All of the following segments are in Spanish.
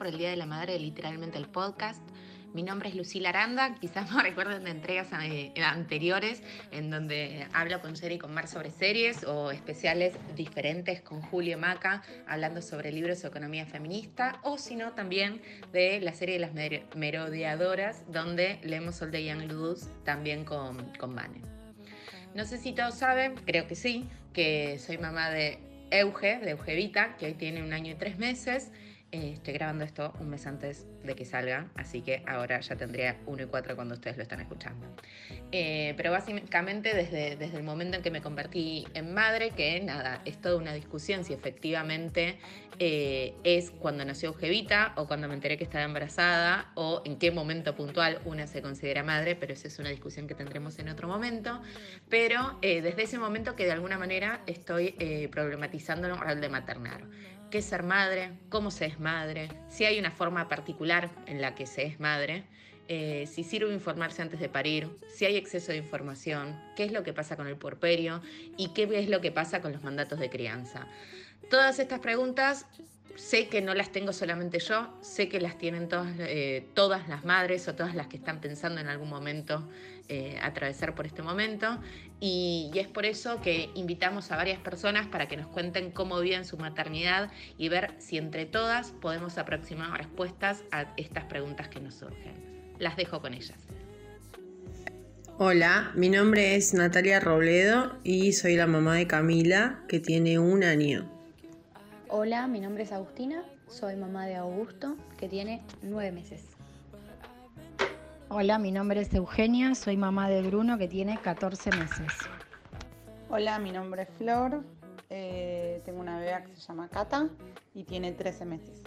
Por el Día de la Madre de Literalmente el Podcast. Mi nombre es Lucila Aranda, quizás me recuerden de entregas eh, anteriores en donde hablo con Sherry y con Mar sobre series o especiales diferentes con Julio Maca hablando sobre libros de economía feminista o si no también de la serie de las mer- merodeadoras donde leemos All the Young Ludus también con, con Vane. No sé si todos saben, creo que sí, que soy mamá de Euge, de Eugevita, que hoy tiene un año y tres meses. Eh, estoy grabando esto un mes antes de que salga, así que ahora ya tendría uno y cuatro cuando ustedes lo están escuchando. Eh, pero básicamente desde, desde el momento en que me convertí en madre, que nada, es toda una discusión si efectivamente eh, es cuando nació Eugevita o cuando me enteré que estaba embarazada o en qué momento puntual una se considera madre, pero esa es una discusión que tendremos en otro momento. Pero eh, desde ese momento que de alguna manera estoy problematizando el rol de maternar qué es ser madre, cómo se es madre, si hay una forma particular en la que se es madre, eh, si sirve informarse antes de parir, si hay exceso de información, qué es lo que pasa con el porperio y qué es lo que pasa con los mandatos de crianza. Todas estas preguntas sé que no las tengo solamente yo, sé que las tienen todas, eh, todas las madres o todas las que están pensando en algún momento eh, atravesar por este momento y, y, es por eso que invitamos a varias personas para que nos cuenten cómo viven su maternidad y ver si entre todas podemos aproximar respuestas a estas preguntas que nos surgen. Las dejo con ellas. Hola, mi nombre es Natalia Robledo y soy la mamá de Camila que tiene un año. Hola, mi nombre es Agustina, soy mamá de Augusto que tiene nueve meses. Hola, mi nombre es Eugenia, soy mamá de Bruno que tiene 14 meses. Hola, mi nombre es Flor, eh, tengo una bebé que se llama Cata y tiene 13 meses.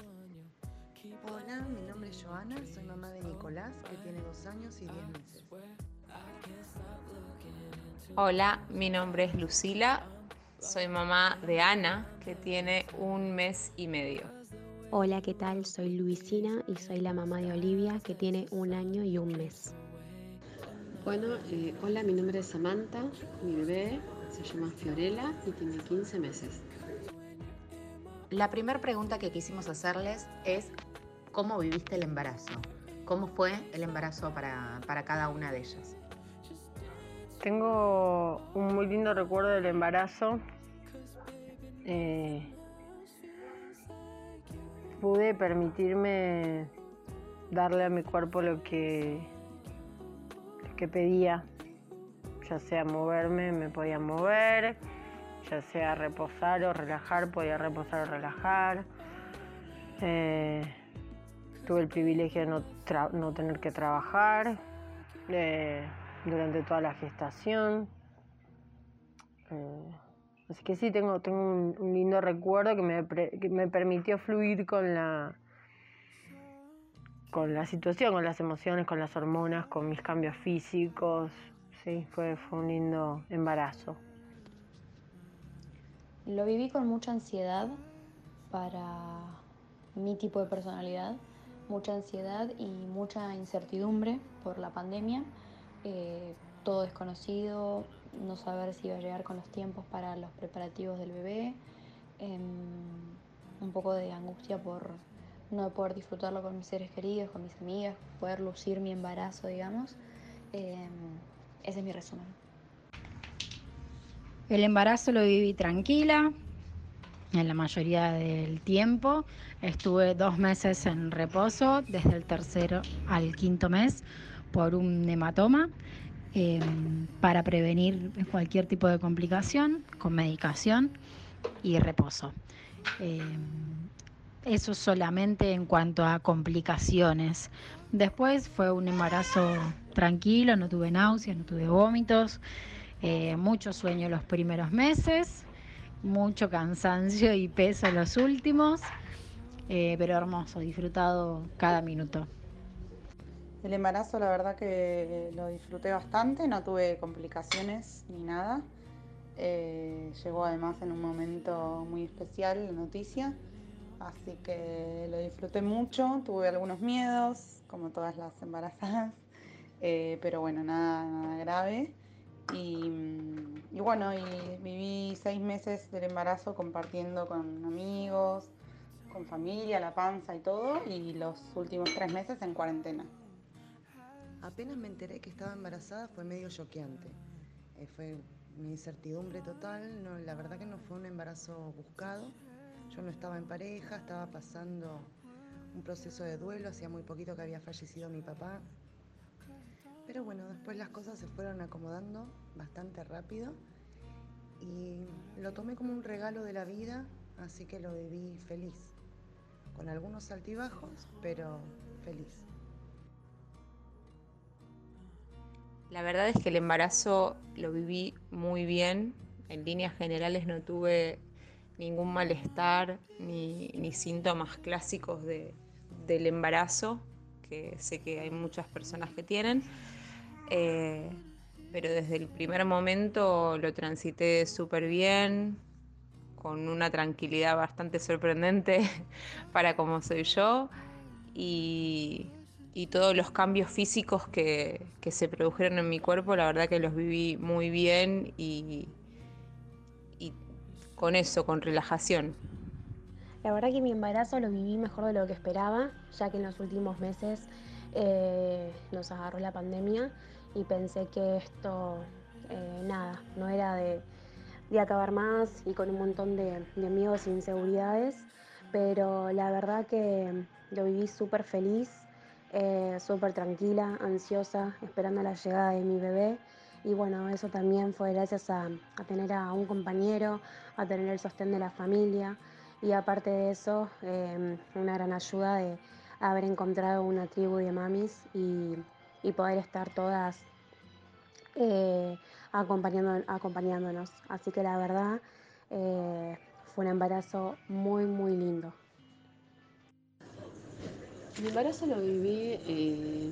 Hola, mi nombre es Joana, soy mamá de Nicolás que tiene 2 años y 10 meses. Hola, mi nombre es Lucila, soy mamá de Ana que tiene un mes y medio. Hola, ¿qué tal? Soy Luisina y soy la mamá de Olivia que tiene un año y un mes. Bueno, eh, hola, mi nombre es Samantha, mi bebé se llama Fiorella y tiene 15 meses. La primera pregunta que quisimos hacerles es ¿cómo viviste el embarazo? ¿Cómo fue el embarazo para, para cada una de ellas? Tengo un muy lindo recuerdo del embarazo. Eh, pude permitirme darle a mi cuerpo lo que, que pedía, ya sea moverme, me podía mover, ya sea reposar o relajar, podía reposar o relajar. Eh, tuve el privilegio de no, no tener que trabajar eh, durante toda la gestación. Eh, Así que sí, tengo, tengo un, lindo recuerdo que me, que me, permitió fluir con la, con la situación, con las emociones, con las hormonas, con mis cambios físicos. Sí, fue, fue un lindo embarazo. Lo viví con mucha ansiedad para mi tipo de personalidad, mucha ansiedad y mucha incertidumbre por la pandemia. Eh, todo desconocido, no saber si iba a llegar con los tiempos para los preparativos del bebé, eh, un poco de angustia por no poder disfrutarlo con mis seres queridos, con mis amigas, poder lucir mi embarazo, digamos. Eh, ese es mi resumen. El embarazo lo viví tranquila, en la mayoría del tiempo. Estuve dos meses en reposo, desde el tercero al quinto mes, por un hematoma. Eh, para prevenir cualquier tipo de complicación con medicación y reposo. Eh, Eso solamente en cuanto a complicaciones. Después fue un embarazo tranquilo, no tuve náuseas, no tuve vómitos, eh, mucho sueño los primeros meses, mucho cansancio y peso los últimos, eh, pero hermoso, disfrutado cada minuto. El embarazo la verdad que lo disfruté bastante, no tuve complicaciones ni nada. Eh, llegó además en un momento muy especial la noticia, así que lo disfruté mucho, tuve algunos miedos, como todas las embarazadas, eh, pero bueno, nada, grave. Y, bueno, viví seis meses del embarazo compartiendo con amigos, con familia, la panza y todo, y los últimos tres meses en cuarentena. Apenas me enteré que estaba embarazada fue medio choqueante. Eh, fue una incertidumbre total, la verdad que no fue un embarazo buscado. Yo no estaba en pareja, estaba pasando un proceso de duelo, hacía muy poquito que había fallecido mi papá. Pero bueno, después las cosas se fueron acomodando bastante rápido y lo tomé como un regalo de la vida, así que lo viví feliz, con algunos altibajos, pero feliz. La verdad es que el embarazo lo viví muy bien. En líneas generales no tuve ningún malestar ni, síntomas clásicos de, del embarazo, que sé que hay muchas personas que tienen. Eh, pero desde el primer momento lo transité súper bien, con una tranquilidad bastante sorprendente para como soy yo. Y y todos los cambios físicos que, que, se produjeron en mi cuerpo, la verdad que los viví muy bien y, y con eso, con relajación. La verdad que mi embarazo lo viví mejor de lo que esperaba, ya que en los últimos meses eh, nos agarró la pandemia y pensé que esto, eh, nada, no era de, de, acabar más y con un montón de, de miedos e inseguridades, pero la verdad que lo viví súper feliz, eh, súper tranquila, ansiosa, esperando la llegada de mi bebé. Y bueno, eso también fue gracias a, tener a un compañero, a tener el sostén de la familia y aparte de eso, eh, una gran ayuda de haber encontrado una tribu de mamis y, y poder estar todas eh, acompañando, acompañándonos. Así que la verdad eh, fue un embarazo muy, muy lindo. Mi embarazo lo viví, eh,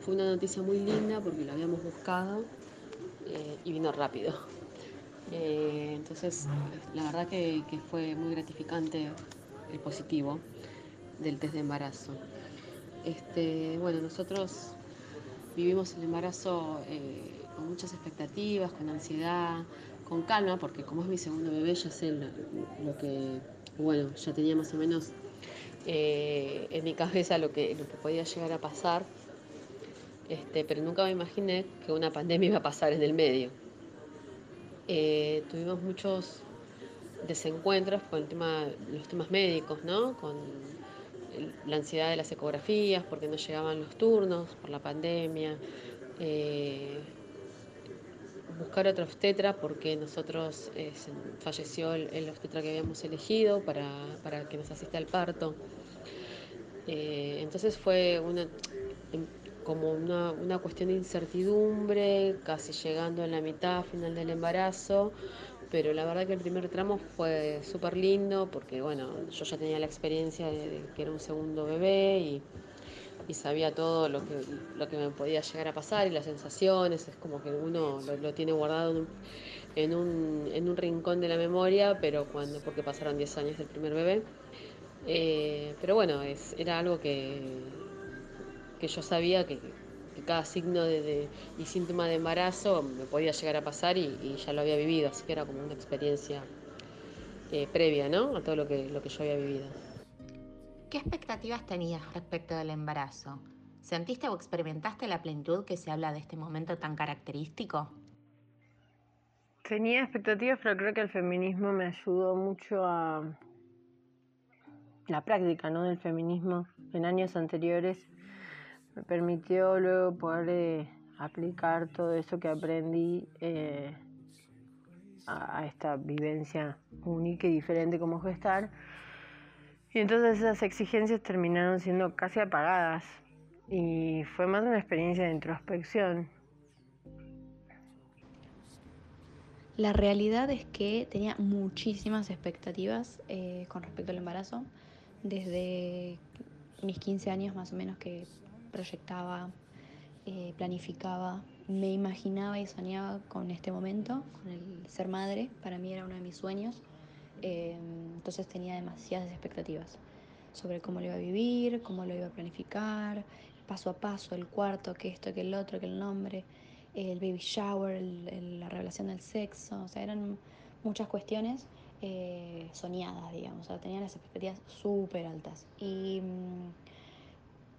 fue una noticia muy linda porque lo habíamos buscado eh, y vino rápido. Eh, entonces, la verdad que, fue muy gratificante el positivo del test de embarazo. Este, bueno, nosotros vivimos el embarazo con muchas expectativas, con ansiedad, con calma, porque como es mi segundo bebé, ya sé lo, lo que, bueno, ya tenía más o menos eh, en mi cabeza lo que, lo que podía llegar a pasar, este, pero nunca me imaginé que una pandemia iba a pasar en el medio. Eh, tuvimos muchos desencuentros con el tema, los temas médicos, ¿no? con la ansiedad de las ecografías, porque no llegaban los turnos por la pandemia. Eh, buscar otro obstetra porque nosotros eh, falleció el, obstetra que habíamos elegido para, para que nos asista al parto. Eh, entonces fue una, como una, una, cuestión de incertidumbre, casi llegando en la mitad final del embarazo, pero la verdad que el primer tramo fue súper lindo porque bueno, yo ya tenía la experiencia de que era un segundo bebé y y sabía todo lo que, lo que me podía llegar a pasar y las sensaciones, es como que uno lo, tiene guardado en un, en un, en, un, rincón de la memoria, pero cuando, porque pasaron 10 años del primer bebé. Eh, pero bueno, es, era algo que, que yo sabía que, cada signo de, de, y síntoma de embarazo me podía llegar a pasar y, y, ya lo había vivido, así que era como una experiencia eh, previa ¿no? a todo lo que, lo que yo había vivido. ¿Qué expectativas tenías respecto del embarazo? ¿Sentiste o experimentaste la plenitud que se habla de este momento tan característico? Tenía expectativas, pero creo que el feminismo me ayudó mucho a la práctica ¿no? del feminismo en años anteriores. Me permitió luego poder eh, aplicar todo eso que aprendí eh, a, esta vivencia única y diferente como gestar Y entonces esas exigencias terminaron siendo casi apagadas y fue más una experiencia de introspección. La realidad es que tenía muchísimas expectativas eh, con respecto al embarazo. Desde mis 15 años más o menos que proyectaba, eh, planificaba, me imaginaba y soñaba con este momento, con el ser madre. Para mí era uno de mis sueños. Eh, entonces tenía demasiadas expectativas sobre cómo lo iba a vivir, cómo lo iba a planificar, paso a paso, el cuarto, que esto, que el otro, que el nombre, el baby shower, la revelación del sexo, o sea, eran muchas cuestiones eh, soñadas, digamos, o sea, tenía las expectativas súper altas. Y mm,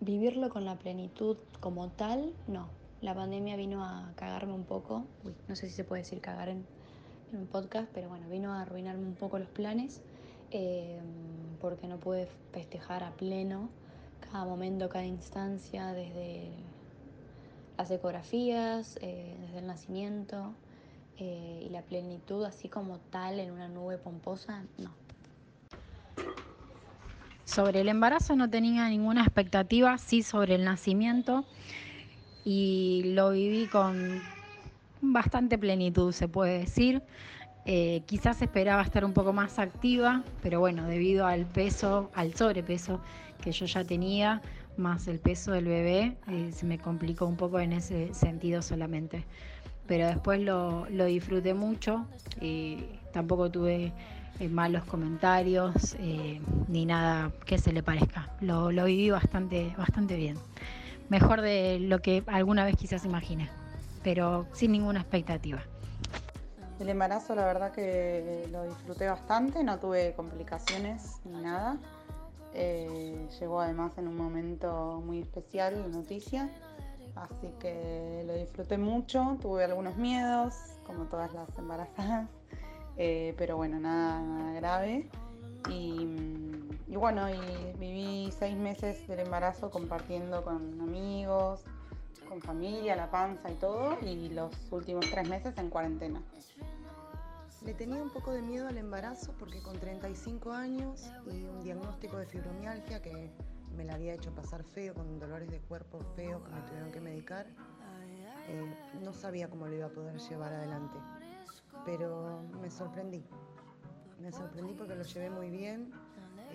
vivirlo con la plenitud como tal, no. La pandemia vino a cagarme un poco, uy, no sé si se puede decir cagar en, en un podcast, pero bueno, vino a arruinarme un poco los planes, eh, porque no pude festejar a pleno cada momento, cada instancia, desde las ecografías, eh, desde el nacimiento eh, y la plenitud así como tal en una nube pomposa, no. Sobre el embarazo no tenía ninguna expectativa, sí sobre el nacimiento y lo viví con bastante plenitud, se puede decir. Eh, quizás esperaba estar un poco más activa, pero bueno, debido al peso, al sobrepeso que yo ya tenía, más el peso del bebé, eh, se me complicó un poco en ese sentido solamente. Pero después lo, disfruté mucho y tampoco tuve eh, malos comentarios eh, ni nada que se le parezca. Lo, lo, viví bastante, bastante bien. Mejor de lo que alguna vez quizás imaginé, pero sin ninguna expectativa. El embarazo la verdad que lo disfruté bastante, no tuve complicaciones ni nada. Eh, llegó además en un momento muy especial la noticia, así que lo disfruté mucho, tuve algunos miedos, como todas las embarazadas, eh, pero bueno, nada, grave. Y, bueno, viví seis meses del embarazo compartiendo con amigos, con familia, la panza y todo, y los últimos tres meses en cuarentena. Le tenía un poco de miedo al embarazo porque con 35 años y un diagnóstico de fibromialgia que me la había hecho pasar feo, con dolores de cuerpo feos que me tuvieron que medicar, eh, no sabía cómo lo iba a poder llevar adelante. Pero me sorprendí. Me sorprendí porque lo llevé muy bien.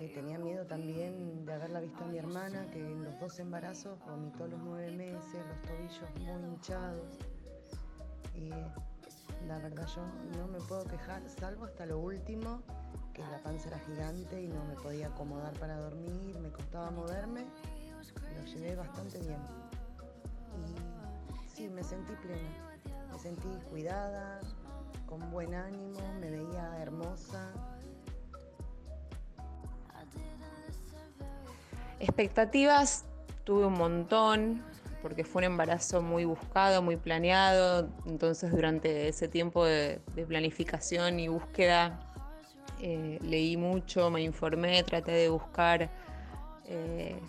Tenía miedo también de haberla visto a mi hermana, que en los dos embarazos vomitó los nueve meses, los tobillos muy hinchados. Y la verdad yo no me puedo quejar, salvo hasta lo último, que la panza era gigante y no me podía acomodar para dormir, me costaba moverme, lo llevé bastante bien. Y sí, me sentí plena, me sentí cuidada, con buen ánimo, me veía hermosa. Expectativas tuve un montón, porque fue un embarazo muy buscado, muy planeado, entonces durante ese tiempo de, planificación y búsqueda eh, leí mucho, me informé, traté de buscar eh,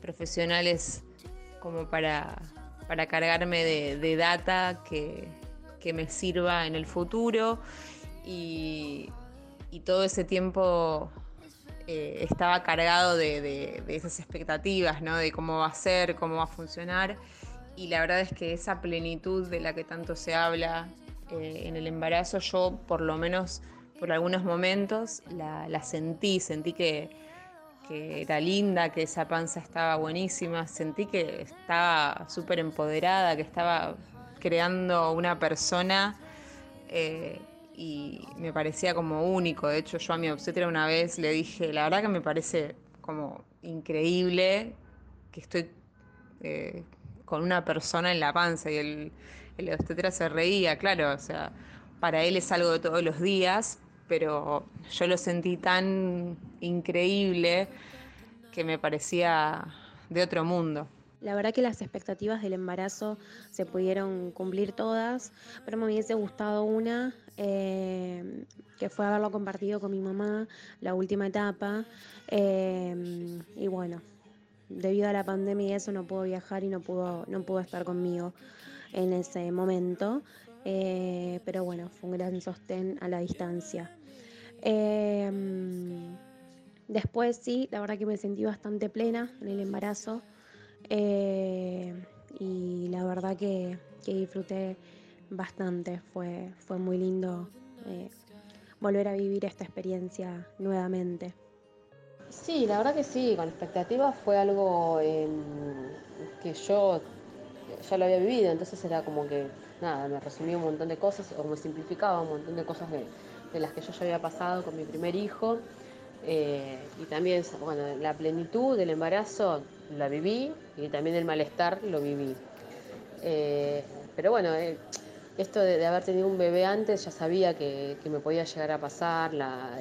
profesionales como para, cargarme de, data que, me sirva en el futuro. Y, y todo ese tiempo eh, estaba cargado de, esas expectativas, ¿no? De cómo va a ser, cómo va a funcionar. Y la verdad es que esa plenitud de la que tanto se habla eh, en el embarazo, yo por lo menos por algunos momentos la, sentí, sentí que, era linda, que esa panza estaba buenísima, sentí que estaba súper empoderada, que estaba creando una persona eh, y me parecía como único. De hecho, yo a mi obstetra una vez le dije, la verdad que me parece como increíble que estoy eh, con una persona en la panza y el, el obstetra se reía, claro, o sea, para él es algo de todos los días, pero yo lo sentí tan increíble que me parecía de otro mundo. La verdad que las expectativas del embarazo se pudieron cumplir todas, pero me hubiese gustado una, eh, que fue haberlo compartido con mi mamá, la última etapa. Eh, y bueno, debido a la pandemia y eso no pudo viajar y no pudo, no pudo estar conmigo en ese momento. Eh, pero bueno, fue un gran sostén a la distancia. Después sí, la verdad que me sentí bastante plena en el embarazo eh, y la verdad que, disfruté bastante, fue, fue muy lindo eh, volver a vivir esta experiencia nuevamente. Sí, la verdad que sí, con expectativas fue algo eh, que yo ya lo había vivido, entonces era como que, nada, me resumía un montón de cosas o me simplificaba un montón de cosas de, de las que yo ya había pasado con mi primer hijo eh, y también, bueno, la plenitud del embarazo la viví y también el malestar lo viví. Eh, pero bueno, esto de, haber tenido un bebé antes ya sabía que, me podía llegar a pasar, la,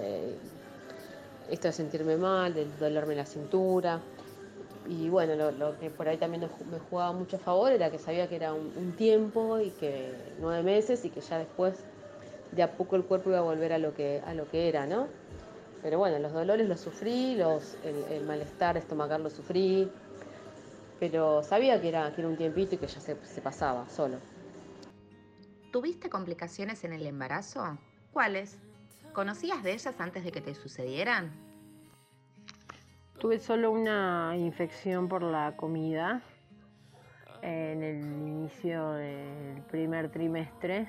esto de sentirme mal, de dolerme la cintura. Y bueno, lo, que por ahí también me jugaba mucho a favor era que sabía que era un, tiempo y que nueve meses y que ya después de a poco el cuerpo iba a volver a lo que, a lo que era, ¿no? Pero bueno, los dolores los sufrí, los, el, malestar estomacal lo sufrí, pero sabía que era, que era un tiempito y que ya se pasaba solo. ¿Tuviste complicaciones en el embarazo? ¿Cuáles? ¿Conocías de ellas antes de que te sucedieran? Tuve solo una infección por la comida en el inicio del primer trimestre.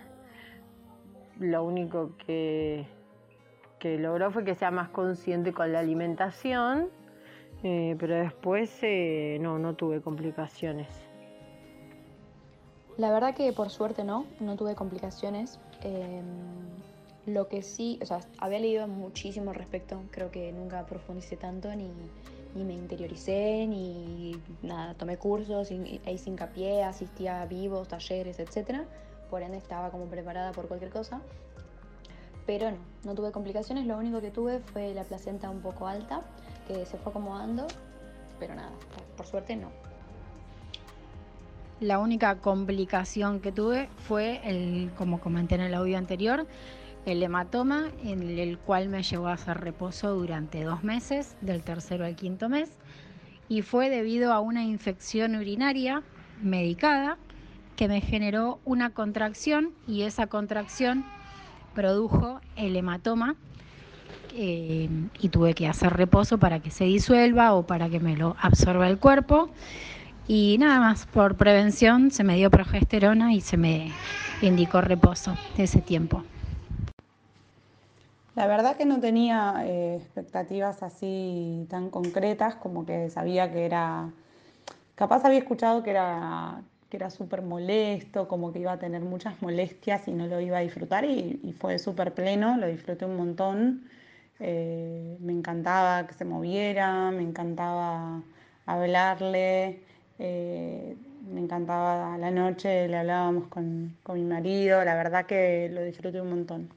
Lo único que que logró fue que sea más consciente con la alimentación, eh, pero después eh, no, no tuve complicaciones. La verdad que por suerte no, no tuve complicaciones. Em, lo que sí, o sea, había leído muchísimo al respecto, creo que nunca profundicé tanto ni, ni me interioricé, ni nada, tomé cursos, hice hincapié, asistía a vivos, talleres, etc. Por ende estaba como preparada por cualquier cosa pero no, no tuve complicaciones, lo único que tuve fue la placenta un poco alta, que se fue acomodando, pero nada, por suerte no. La única complicación que tuve fue, el, como comenté en el audio anterior, el hematoma, en el cual me llevó a hacer reposo durante dos meses, del tercero al quinto mes, y fue debido a una infección urinaria medicada que me generó una contracción y esa contracción produjo el hematoma eh, y tuve que hacer reposo para que se disuelva o para que me lo absorba el cuerpo. Y nada más, por prevención se me dio progesterona y se me indicó reposo ese tiempo. La verdad que no tenía eh, expectativas así tan concretas, como que sabía que era, capaz había escuchado que era que era súper molesto, como que iba a tener muchas molestias y no lo iba a disfrutar y, fue súper pleno, lo disfruté un montón. Eh, me encantaba que se moviera, me encantaba hablarle, eh, me encantaba la noche, le hablábamos con, con mi marido, la verdad que lo disfruté un montón.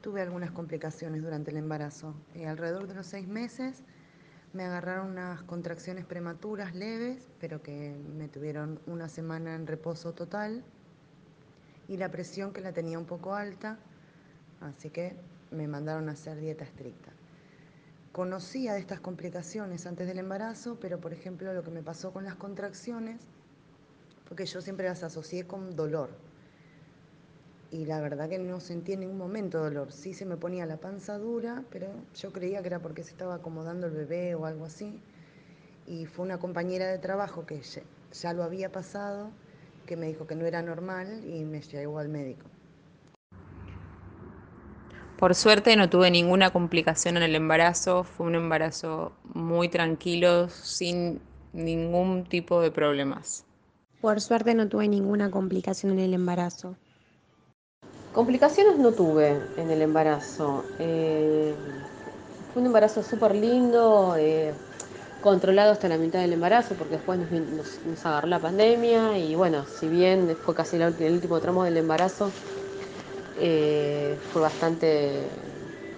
Tuve algunas complicaciones durante el embarazo. eh, alrededor de los seis meses me agarraron unas contracciones prematuras leves, pero que me tuvieron una semana en reposo total. Y la presión que la tenía un poco alta, así que me mandaron a hacer dieta estricta. Conocía de estas complicaciones antes del embarazo, pero por ejemplo lo que me pasó con las contracciones, porque yo siempre las asocié con dolor y la verdad que no sentí en ningún momento dolor. Sí se me ponía la panza dura, pero yo creía que era porque se estaba acomodando el bebé o algo así. Y fue una compañera de trabajo que ya, lo había pasado, que me dijo que no era normal y me llevó al médico. Por suerte no tuve ninguna complicación en el embarazo, fue un embarazo muy tranquilo, sin ningún tipo de problemas. Por suerte no tuve ninguna complicación en el embarazo. Complicaciones no tuve en el embarazo. Eh, fue un embarazo súper lindo, eh, controlado hasta la mitad del embarazo, porque después nos, agarró la pandemia y bueno, si bien fue casi el último tramo del embarazo, eh, fue bastante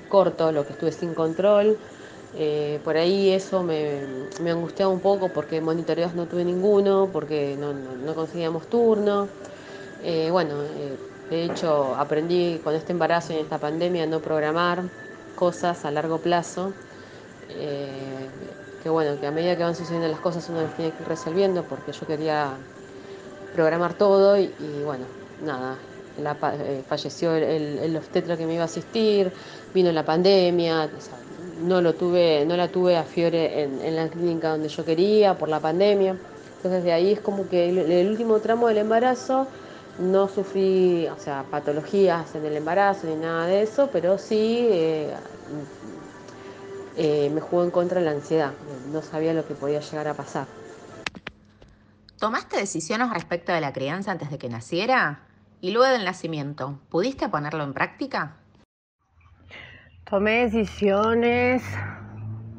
corto lo que estuve sin control. por ahí eso me, me, angustiaba un poco porque monitoreos no tuve ninguno, porque no, conseguíamos turno. bueno, de hecho, aprendí con este embarazo y en esta pandemia no programar cosas a largo plazo. Eh, que bueno, que a medida que van sucediendo las cosas uno las tiene que ir resolviendo porque yo quería programar todo y, bueno, nada, eh, falleció el, el, obstetra que me iba a asistir, vino la pandemia, no lo tuve, no la tuve a Fiore en, en la clínica donde yo quería por la pandemia. Entonces de ahí es como que el, el último tramo del embarazo no sufrí, o sea, patologías en el embarazo ni nada de eso, pero sí eh, eh, me jugó en contra la ansiedad. No sabía lo que podía llegar a pasar. ¿Tomaste decisiones respecto de la crianza antes de que naciera? Y luego del nacimiento, ¿pudiste ponerlo en práctica? Tomé decisiones,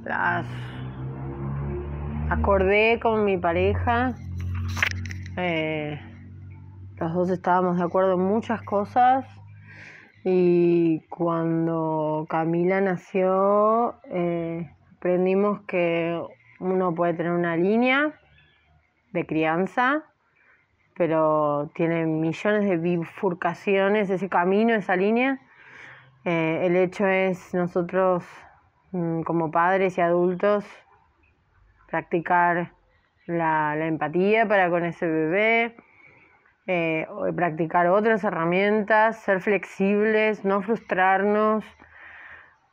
las acordé con mi pareja. Eh, los dos estábamos de acuerdo en muchas cosas y cuando Camila nació eh, aprendimos que uno puede tener una línea de crianza, pero tiene millones de bifurcaciones ese camino, esa línea. Eh, el hecho es nosotros mm, como padres y adultos practicar la, empatía para con ese bebé, eh, practicar otras herramientas, ser flexibles, no frustrarnos,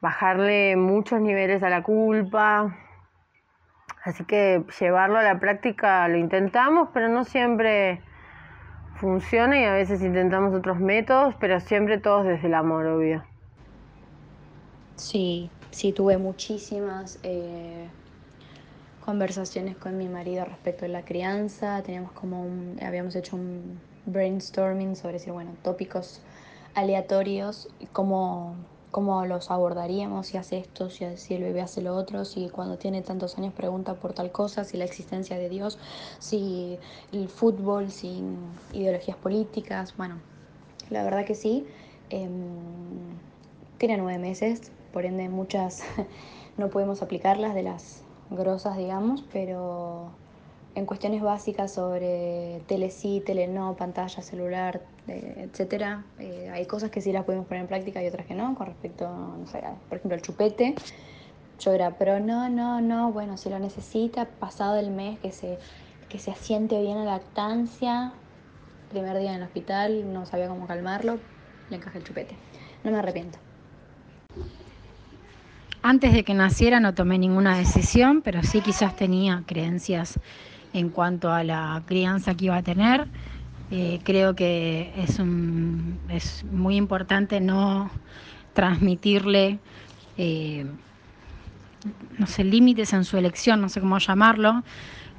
bajarle muchos niveles a la culpa. Así que llevarlo a la práctica lo intentamos, pero no siempre funciona y a veces intentamos otros métodos, pero siempre todos desde el amor, obvio. Sí, sí, tuve muchísimas eh, conversaciones con mi marido respecto de la crianza. Teníamos como un, habíamos hecho un brainstorming sobre decir, bueno, tópicos aleatorios cómo, cómo los abordaríamos, si hace esto, si, si el bebé hace lo otro, si cuando tiene tantos años pregunta por tal cosa, si la existencia de Dios, si el fútbol, si ideologías políticas. Bueno, la verdad que sí. Eh, tiene nueve meses, por ende muchas no podemos aplicarlas de las grosas, digamos, pero en cuestiones básicas sobre tele sí, tele no, pantalla, celular, etcétera, eh, hay cosas que sí las podemos poner en práctica y otras que no, con respecto, no sé, por ejemplo, el chupete. Yo era, pero no, no, no, bueno, si lo necesita, pasado el mes que se, que se asiente bien la lactancia, primer día en el hospital, no sabía cómo calmarlo, le encajé el chupete. No me arrepiento. Antes de que naciera no tomé ninguna decisión, pero sí quizás tenía creencias en cuanto a la crianza que iba a tener. Eh, creo que es, un, es muy importante no transmitirle, eh, no sé, límites en su elección, no sé cómo llamarlo.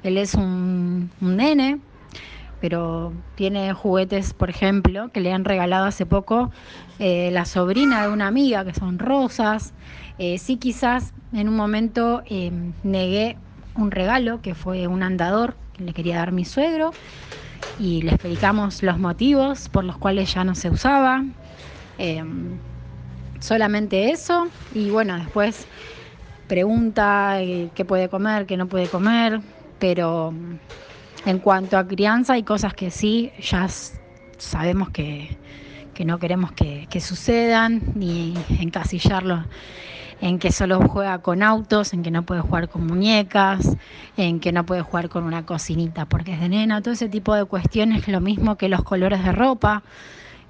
Él es un, un nene, pero tiene juguetes, por ejemplo, que le han regalado hace poco eh, la sobrina de una amiga, que son rosas. Sí, quizás en un momento negué un regalo, que fue un andador que le quería dar mi suegro, y le explicamos los motivos por los cuales ya no se usaba. solamente eso, y bueno, después pregunta qué puede comer, qué no puede comer, pero en cuanto a crianza hay cosas que sí, ya sabemos que, que no queremos que, que, sucedan, ni encasillarlo en que solo juega con autos, en que no puede jugar con muñecas, en que no puede jugar con una cocinita porque es de nena, todo ese tipo de cuestiones, lo mismo que los colores de ropa.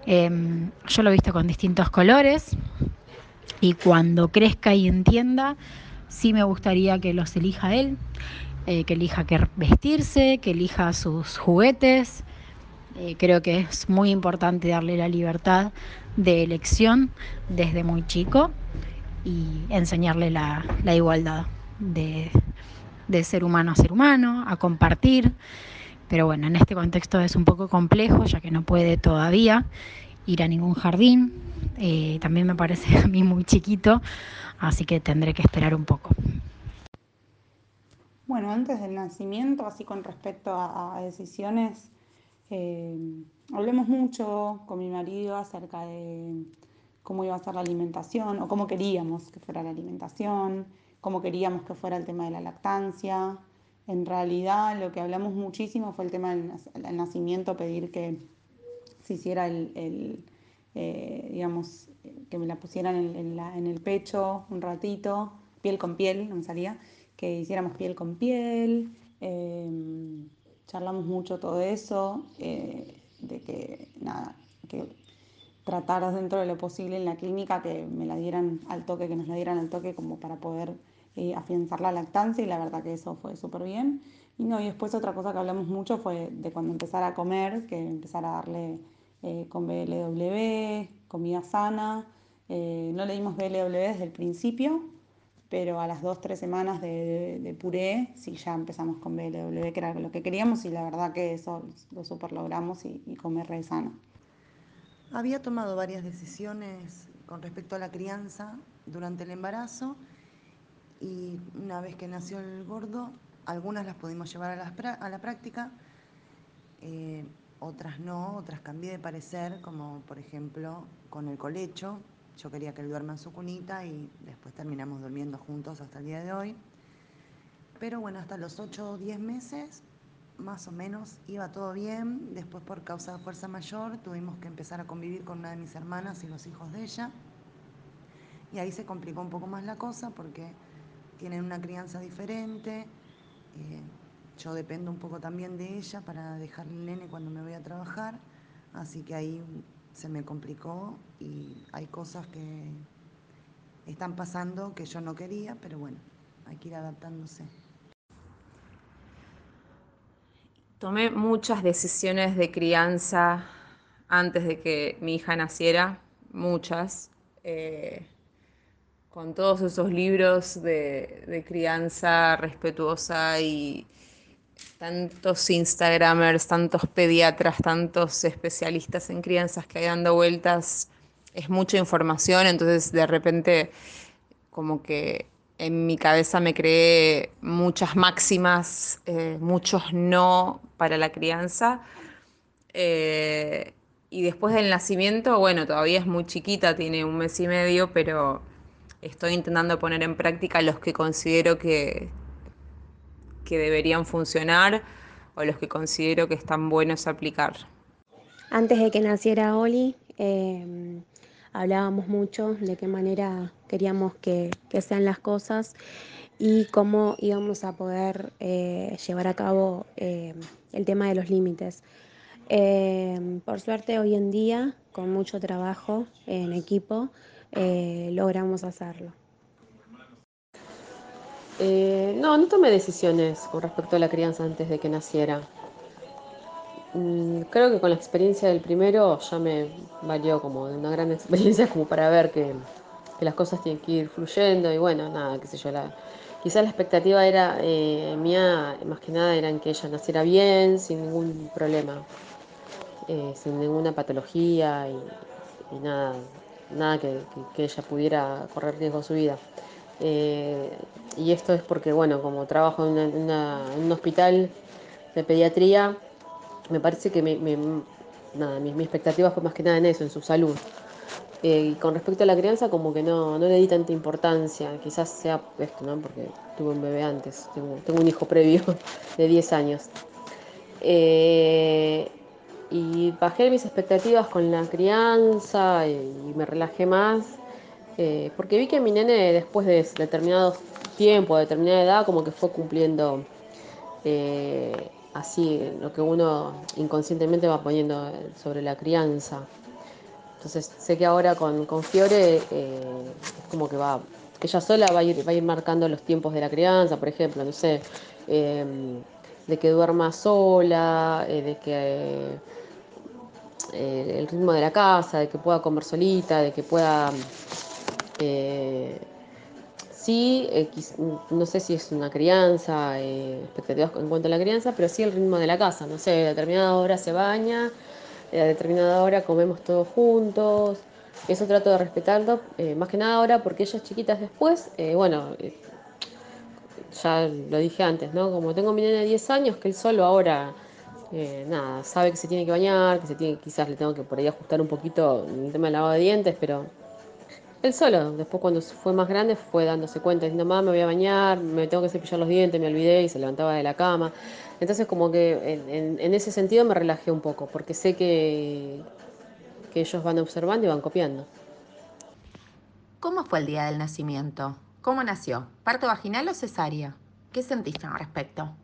Eh, yo lo he visto con distintos colores y cuando crezca y entienda, sí me gustaría que los elija él eh, que elija qué vestirse, que elija sus juguetes. Eh, creo que es muy importante darle la libertad de elección desde muy chico y enseñarle la, la igualdad de, de ser humano a ser humano, a compartir. Pero bueno, en este contexto es un poco complejo, ya que no puede todavía ir a ningún jardín. Eh, también me parece a mí muy chiquito, así que tendré que esperar un poco. Bueno, antes del nacimiento, así con respecto a, decisiones, eh, hablemos mucho con mi marido acerca de cómo iba a ser la alimentación o cómo queríamos que fuera la alimentación, cómo queríamos que fuera el tema de la lactancia. En realidad lo que hablamos muchísimo fue el tema del nacimiento, pedir que se hiciera el, eh, digamos, que me la pusieran en, el pecho un ratito, piel con piel, no me salía que hiciéramos piel con piel, eh, charlamos mucho todo eso, eh, de que nada, que tratar dentro de lo posible en la clínica que me la dieran al toque, que nos la dieran al toque como para poder eh, afianzar la lactancia y la verdad que eso fue súper bien. Y no, y después otra cosa que hablamos mucho fue de cuando empezar a comer, que empezar a darle eh, con BLW, comida sana. Eh, no le dimos BLW desde el principio, pero a las dos, tres semanas de, de, puré sí ya empezamos con BLW, que era lo que queríamos y la verdad que eso lo super logramos y, y comer re sano. Había tomado varias decisiones con respecto a la crianza durante el embarazo y una vez que nació el gordo, algunas las pudimos llevar a la, práctica, eh, otras no, otras cambié de parecer, como por ejemplo con el colecho. Yo quería que él duerma en su cunita y después terminamos durmiendo juntos hasta el día de hoy. Pero bueno, hasta los 8 o 10 meses, más o menos, iba todo bien. Después, por causa de fuerza mayor, tuvimos que empezar a convivir con una de mis hermanas y los hijos de ella. Y ahí se complicó un poco más la cosa porque tienen una crianza diferente. Eh, yo dependo un poco también de ella para dejar el nene cuando me voy a trabajar, así que ahí se me complicó y hay cosas que están pasando que yo no quería, pero bueno, hay que ir adaptándose. Tomé muchas decisiones de crianza antes de que mi hija naciera, muchas. Eh, con todos esos libros de, de crianza respetuosa y, tantos Instagramers, tantos pediatras, tantos especialistas en crianzas que hay dando vueltas, es mucha información, entonces de repente como que en mi cabeza me creé muchas máximas, eh, muchos no para la crianza. Eh, y después del nacimiento, bueno, todavía es muy chiquita, tiene un mes y medio, pero estoy intentando poner en práctica los que considero que, que deberían funcionar o los que considero que están buenos aplicar. Antes de que naciera Oli, eh, hablábamos mucho de qué manera queríamos que, que, sean las cosas y cómo íbamos a poder eh, llevar a cabo eh, el tema de los límites. Eh, por suerte hoy en día, con mucho trabajo en equipo, logramos hacerlo. No, no tomé decisiones con respecto a la crianza antes de que naciera. Mm, creo que con la experiencia del primero ya me valió como una gran experiencia como para ver que, que las cosas tienen que ir fluyendo y bueno, nada, qué sé yo, la, quizás la expectativa era eh, mía, más que nada, era en que ella naciera bien, sin ningún problema, eh, sin ninguna patología y, nada, nada que, que, ella pudiera correr riesgo su vida. Eh, y esto es porque, bueno, como trabajo en, una, en un hospital de pediatría, me parece que me, me, nada, mi, mi, expectativa fue más que nada en eso, en su salud. Eh, y con respecto a la crianza, como que no, no le di tanta importancia, quizás sea esto, ¿no? Porque tuve un bebé antes, tengo, un hijo previo de 10 años. Eh, y bajé mis expectativas con la crianza y, me relajé más eh, porque vi que mi nene después de determinado tiempo, de determinada edad, como que fue cumpliendo así lo que uno inconscientemente va poniendo sobre la crianza. Entonces sé que ahora con, con Fiore eh, es como que va, ella sola va a, ir, va a ir marcando los tiempos de la crianza, por ejemplo, no sé, em, de que duerma sola, eh, de que eh, el ritmo de la casa, de que pueda comer solita, de que pueda sí, no sé si es una crianza, expectativas en cuanto a la crianza, pero sí el ritmo de la casa. No sé, a determinada hora se baña, a determinada hora comemos todos juntos. Eso trato de respetarlo, eh, más que nada ahora porque ellas chiquitas después, eh, bueno, eh, ya lo dije antes, ¿no? Como tengo mi nene de 10 años, que él solo ahora, nada, sabe que se tiene que bañar, que se tiene, quizás le tengo que por ahí ajustar un poquito el tema del lavado de dientes, pero él solo, después cuando fue más grande fue dándose cuenta, diciendo, mamá, me voy a bañar, me tengo que cepillar los dientes, me olvidé y se levantaba de la cama. Entonces como que en, en, en ese sentido me relajé un poco, porque sé que, que ellos van observando y van copiando. ¿Cómo fue el día del nacimiento? ¿Cómo nació? ¿Parto vaginal o cesárea? ¿Qué sentiste al respecto?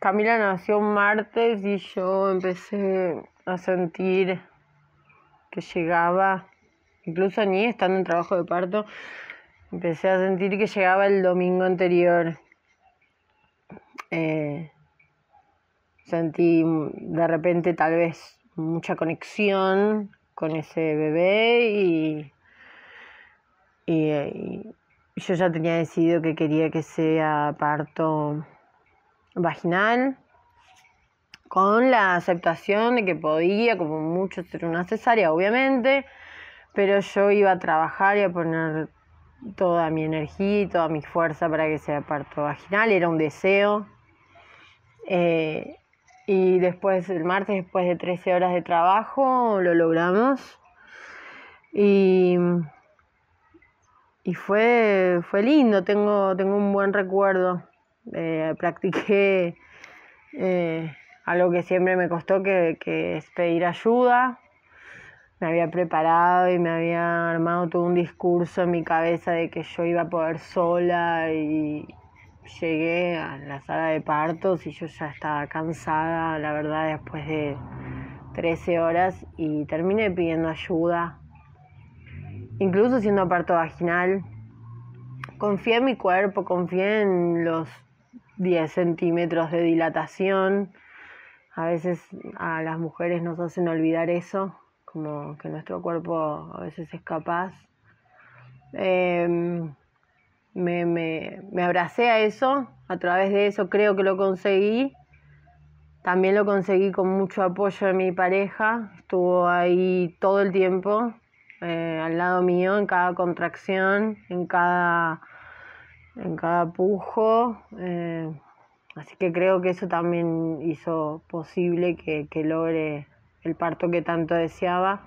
Camila nació un martes y yo empecé a sentir que llegaba, incluso ni estando en trabajo de parto, empecé a sentir que llegaba el domingo anterior. Eh, sentí de repente tal vez mucha conexión con ese bebé y, y, yo ya tenía decidido que quería que sea parto vaginal con la aceptación de que podía, como mucho, ser una cesárea, obviamente, pero yo iba a trabajar y a poner toda mi energía y toda mi fuerza para que sea parto vaginal, era un deseo. Eh, y después, el martes, después de 13 horas de trabajo, lo logramos. Y, y fue, fue lindo, tengo, tengo un buen recuerdo. Eh, practiqué eh, algo que siempre me costó, que, que es pedir ayuda. Me había preparado y me había armado todo un discurso en mi cabeza de que yo iba a poder sola y, llegué a la sala de partos y yo ya estaba cansada, la verdad, después de 13 horas y terminé pidiendo ayuda, incluso siendo parto vaginal. Confié en mi cuerpo, confié en los 10 centímetros de dilatación. A veces a las mujeres nos hacen olvidar eso, como que nuestro cuerpo a veces es capaz. Em, me, me, me abracé a eso, a través de eso creo que lo conseguí. También lo conseguí con mucho apoyo de mi pareja, estuvo ahí todo el tiempo, eh, al lado mío, en cada contracción, en cada, en cada pujo. Eh, así que creo que eso también hizo posible que, que logre el parto que tanto deseaba.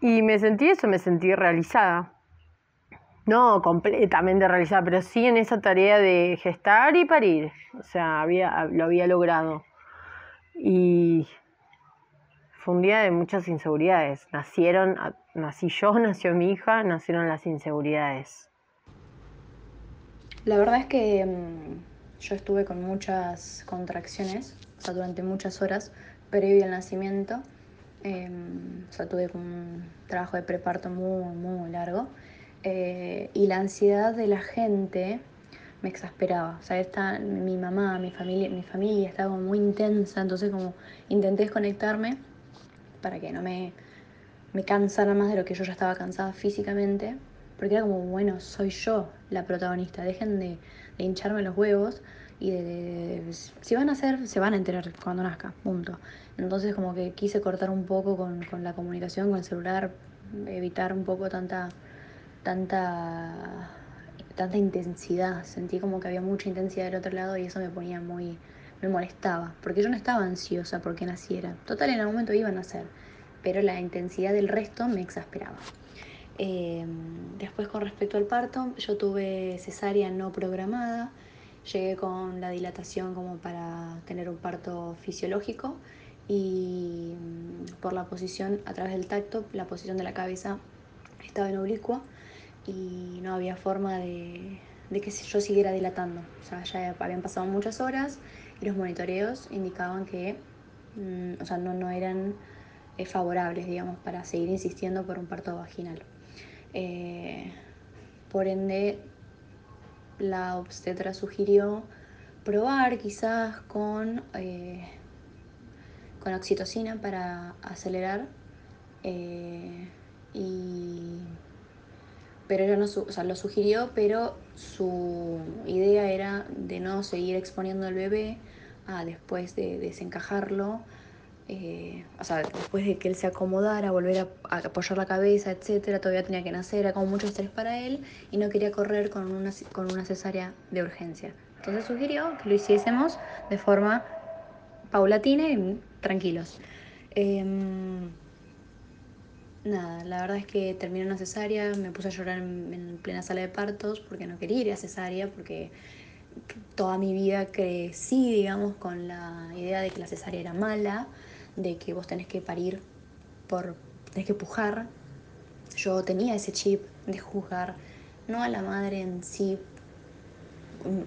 Y me sentí eso, me sentí realizada no completamente realizada, pero sí en esa tarea de gestar y parir. O sea, había, lo había logrado. Y fue un día de muchas inseguridades. Nacieron, nací yo, nació mi hija, nacieron las inseguridades. La verdad es que mm, yo estuve con muchas contracciones, o sea, durante muchas horas previo al nacimiento. Em, o sea, tuve un trabajo de preparto muy, muy largo. Eh, y la ansiedad de la gente me exasperaba. O sea, está, mi mamá, mi familia, mi familia estaba muy intensa, entonces como intenté desconectarme para que no me, me cansara más de lo que yo ya estaba cansada físicamente, porque era como, bueno, soy yo la protagonista, dejen de, hincharme los huevos y de, si van a hacer, se van a enterar cuando nazca, punto. Entonces como que quise cortar un poco con, con la comunicación, con el celular, evitar un poco tanta tanta, tanta intensidad. Sentí como que había mucha intensidad del otro lado y eso me ponía muy, me molestaba, porque yo no estaba ansiosa porque naciera. Total, en algún momento iba a nacer, pero la intensidad del resto me exasperaba. Em, después con respecto al parto, yo tuve cesárea no programada, llegué con la dilatación como para tener un parto fisiológico y mm, por la posición a través del tacto, la posición de la cabeza estaba en oblicua y no había forma de, que yo siguiera dilatando. O sea, ya habían pasado muchas horas y los monitoreos indicaban que mm, o sea, no, no eran eh, favorables, digamos, para seguir insistiendo por un parto vaginal. Eh, por ende, la obstetra sugirió probar quizás con, eh, con oxitocina para acelerar y pero ella no, o sea, lo sugirió, pero su idea era de no seguir exponiendo al bebé a después de desencajarlo, eh, o sea, después de que él se acomodara, volver a, apoyar la cabeza, etcétera, todavía tenía que nacer, era como mucho estrés para él y no quería correr con una, con una cesárea de urgencia. Entonces sugirió que lo hiciésemos de forma paulatina y tranquilos. Em, nada, la verdad es que terminé una cesárea, me puse a llorar en, plena sala de partos porque no quería ir a cesárea, porque toda mi vida crecí, digamos, con la idea de que la cesárea era mala, de que vos tenés que parir por, tenés que pujar. Yo tenía ese chip de juzgar, no a la madre en sí,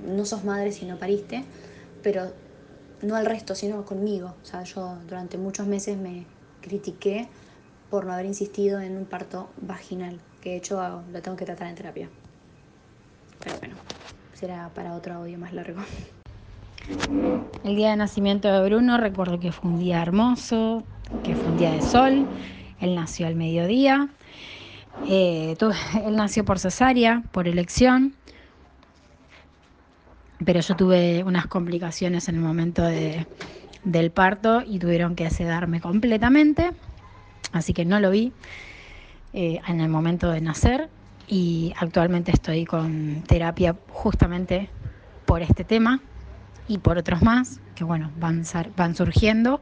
no sos madre si no pariste, pero no al resto, sino conmigo. O sea, yo durante muchos meses me critiqué por no haber insistido en un parto vaginal, que de hecho lo tengo que tratar en terapia. Pero bueno, será para otro audio más largo. El día de nacimiento de Bruno recuerdo que fue un día hermoso, que fue un día de sol, él nació al mediodía, eh, él nació por cesárea, por elección, pero yo tuve unas complicaciones en el momento del parto y tuvieron que sedarme completamente, así que no lo vi eh, en el momento de nacer y actualmente estoy con terapia justamente por este tema y por otros más que bueno van, van surgiendo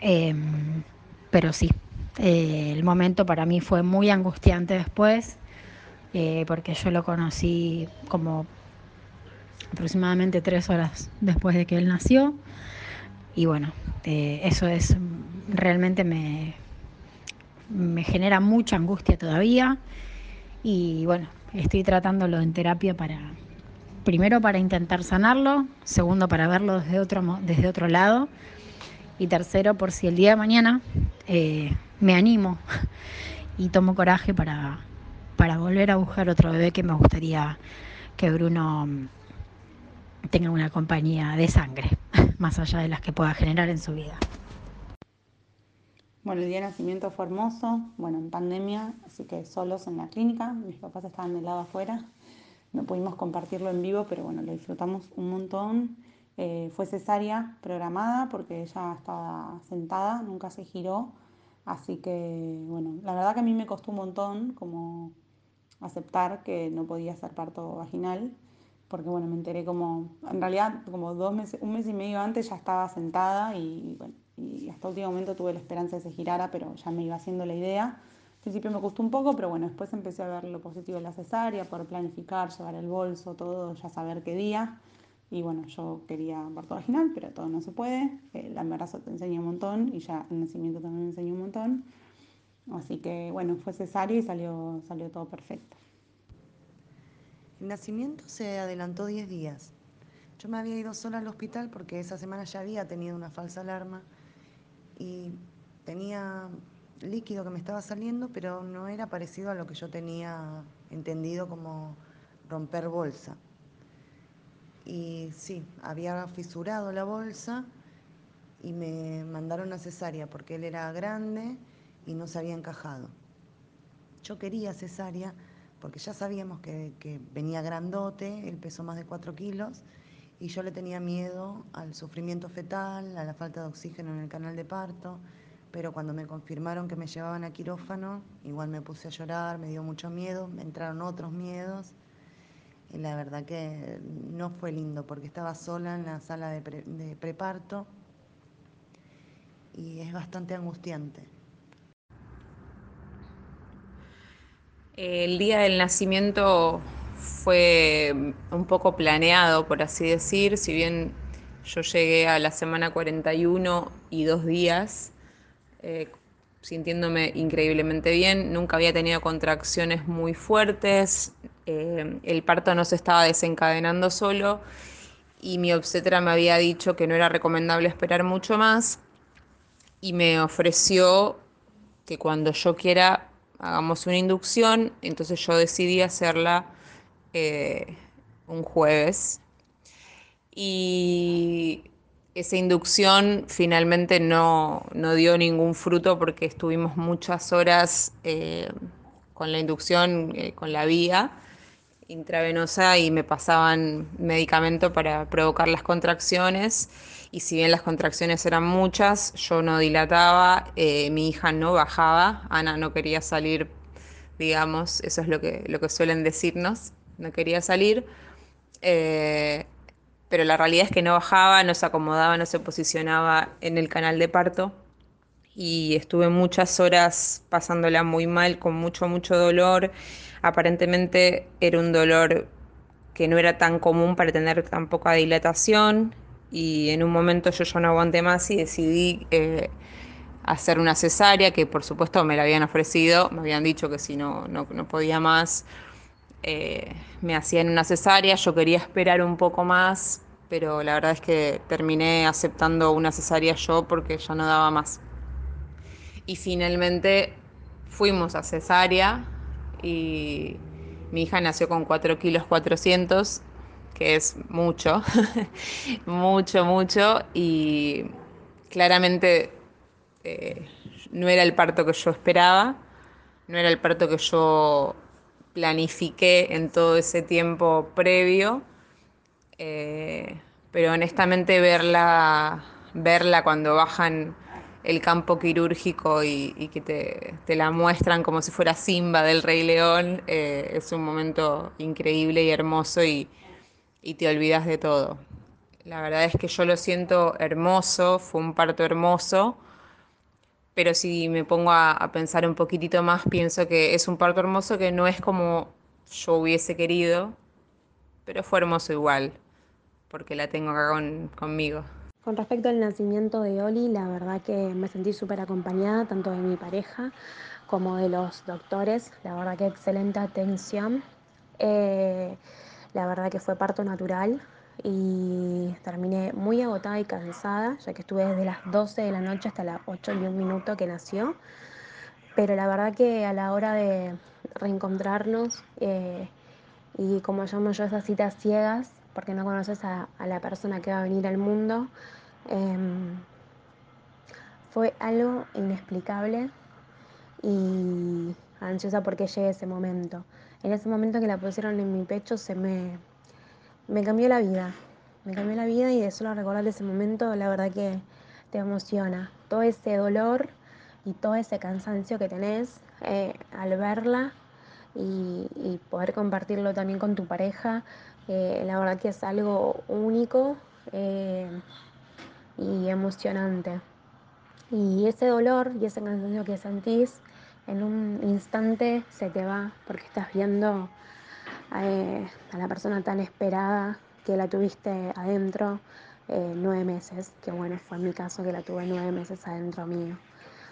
em, pero sí eh, el momento para mí fue muy angustiante después eh, porque yo lo conocí como aproximadamente tres horas después de que él nació. Y bueno, eso es realmente me, me genera mucha angustia todavía. Y bueno, estoy tratándolo en terapia para, primero para intentar sanarlo, segundo para verlo desde otro, desde otro lado y tercero por si el día de mañana eh, me animo y tomo coraje para, para volver a buscar otro bebé que me gustaría que Bruno tenga una compañía de sangre, más allá de las que pueda generar en su vida. Bueno, el día de nacimiento fue hermoso, bueno, en pandemia, así que solos en la clínica, mis papás estaban del lado afuera, no pudimos compartirlo en vivo, pero bueno, lo disfrutamos un montón. Eh, fue cesárea programada porque ella estaba sentada, nunca se giró, así que bueno, la verdad que a mí me costó un montón como aceptar que no podía ser parto vaginal, porque bueno, me enteré como, en realidad como dos meses, un mes y medio antes ya estaba sentada y bueno, y hasta último momento tuve la esperanza de que se girara, pero ya me iba haciendo la idea. Al principio me costó un poco, pero bueno, después empecé a ver lo positivo de la cesárea, poder planificar, llevar el bolso, todo, ya saber qué día. Y bueno, yo quería parto vaginal, pero todo no se puede. El embarazo te enseña un montón y ya el nacimiento también me enseña un montón. Así que bueno, fue cesárea y salió, salió todo perfecto. El nacimiento se adelantó 10 días. Yo me había ido sola al hospital porque esa semana ya había tenido una falsa alarma y tenía líquido que me estaba saliendo, pero no era parecido a lo que yo tenía entendido como romper bolsa. Y sí, había fisurado la bolsa y me mandaron a cesárea porque él era grande y no se había encajado. Yo quería cesárea porque ya sabíamos que, venía grandote, él pesó más de 4 kilos, y yo le tenía miedo al sufrimiento fetal, a la falta de oxígeno en el canal de parto, pero cuando me confirmaron que me llevaban a quirófano, igual me puse a llorar, me dio mucho miedo, me entraron otros miedos, y la verdad que no fue lindo porque estaba sola en la sala de, de preparto y es bastante angustiante. El día del nacimiento fue un poco planeado, por así decir, si bien yo llegué a la semana 41 y dos días, eh, sintiéndome increíblemente bien, nunca había tenido contracciones muy fuertes, eh, el parto no se estaba desencadenando solo y mi obstetra me había dicho que no era recomendable esperar mucho más y me ofreció que cuando yo quiera hagamos una inducción, entonces yo decidí hacerla eh, un jueves. Y esa inducción finalmente no, dio ningún fruto porque estuvimos muchas horas eh, con la inducción, eh, con la vía intravenosa y me pasaban medicamento para provocar las contracciones. Y si bien las contracciones eran muchas, yo no dilataba, mi hija no bajaba, Ana no quería salir, digamos, eso es lo que, lo que suelen decirnos, no quería salir, eh, pero la realidad es que no bajaba, no se acomodaba, no se posicionaba en el canal de parto. Y estuve muchas horas pasándola muy mal, con mucho, mucho dolor. Aparentemente era un dolor que no era tan común para tener tan poca dilatación. Y en un momento yo ya no aguanté más y decidí eh, hacer una cesárea, que por supuesto me la habían ofrecido, me habían dicho que si no, no, podía más, eh, me hacían una cesárea, yo quería esperar un poco más, pero la verdad es que terminé aceptando una cesárea yo porque ya no daba más. y finalmente fuimos a cesárea y mi hija nació con 4 kilos 400, que es mucho, mucho, mucho, y claramente eh, no era el parto que yo esperaba, no era el parto que yo planifiqué en todo ese tiempo previo, eh, pero honestamente verla, verla cuando bajan el campo quirúrgico y, que te, la muestran como si fuera Simba del Rey León, eh, es un momento increíble y hermoso y, te olvidas de todo. La verdad es que yo lo siento hermoso, fue un parto hermoso, pero si me pongo a, pensar un poquitito más, pienso que es un parto hermoso que no es como yo hubiese querido, pero fue hermoso igual, porque la tengo acá conmigo. Con respecto al nacimiento de Oli, la verdad que me sentí súper acompañada, tanto de mi pareja como de los doctores. La verdad que excelente atención. Eh, la verdad que fue parto natural y terminé muy agotada y cansada, ya que estuve desde las 12 de la noche hasta las 8 y un minuto que nació. Pero la verdad que a la hora de reencontrarnos eh, y como llamo yo esas citas ciegas, porque no conoces a, la persona que va a venir al mundo. Em, fue algo inexplicable y ansiosa porque llegue ese momento. En ese momento que la pusieron en mi pecho se me, me cambió la vida. Me cambió la vida y de solo recordar ese momento, la verdad que te emociona. Todo ese dolor y todo ese cansancio que tenés eh, al verla y, poder compartirlo también con tu pareja, eh, la verdad que es algo único eh, y emocionante. Y ese dolor y ese cansancio que sentís, en un instante se te va porque estás viendo eh, a la persona tan esperada que la tuviste adentro nueve meses, que bueno, fue mi caso que la tuve nueve meses adentro mío.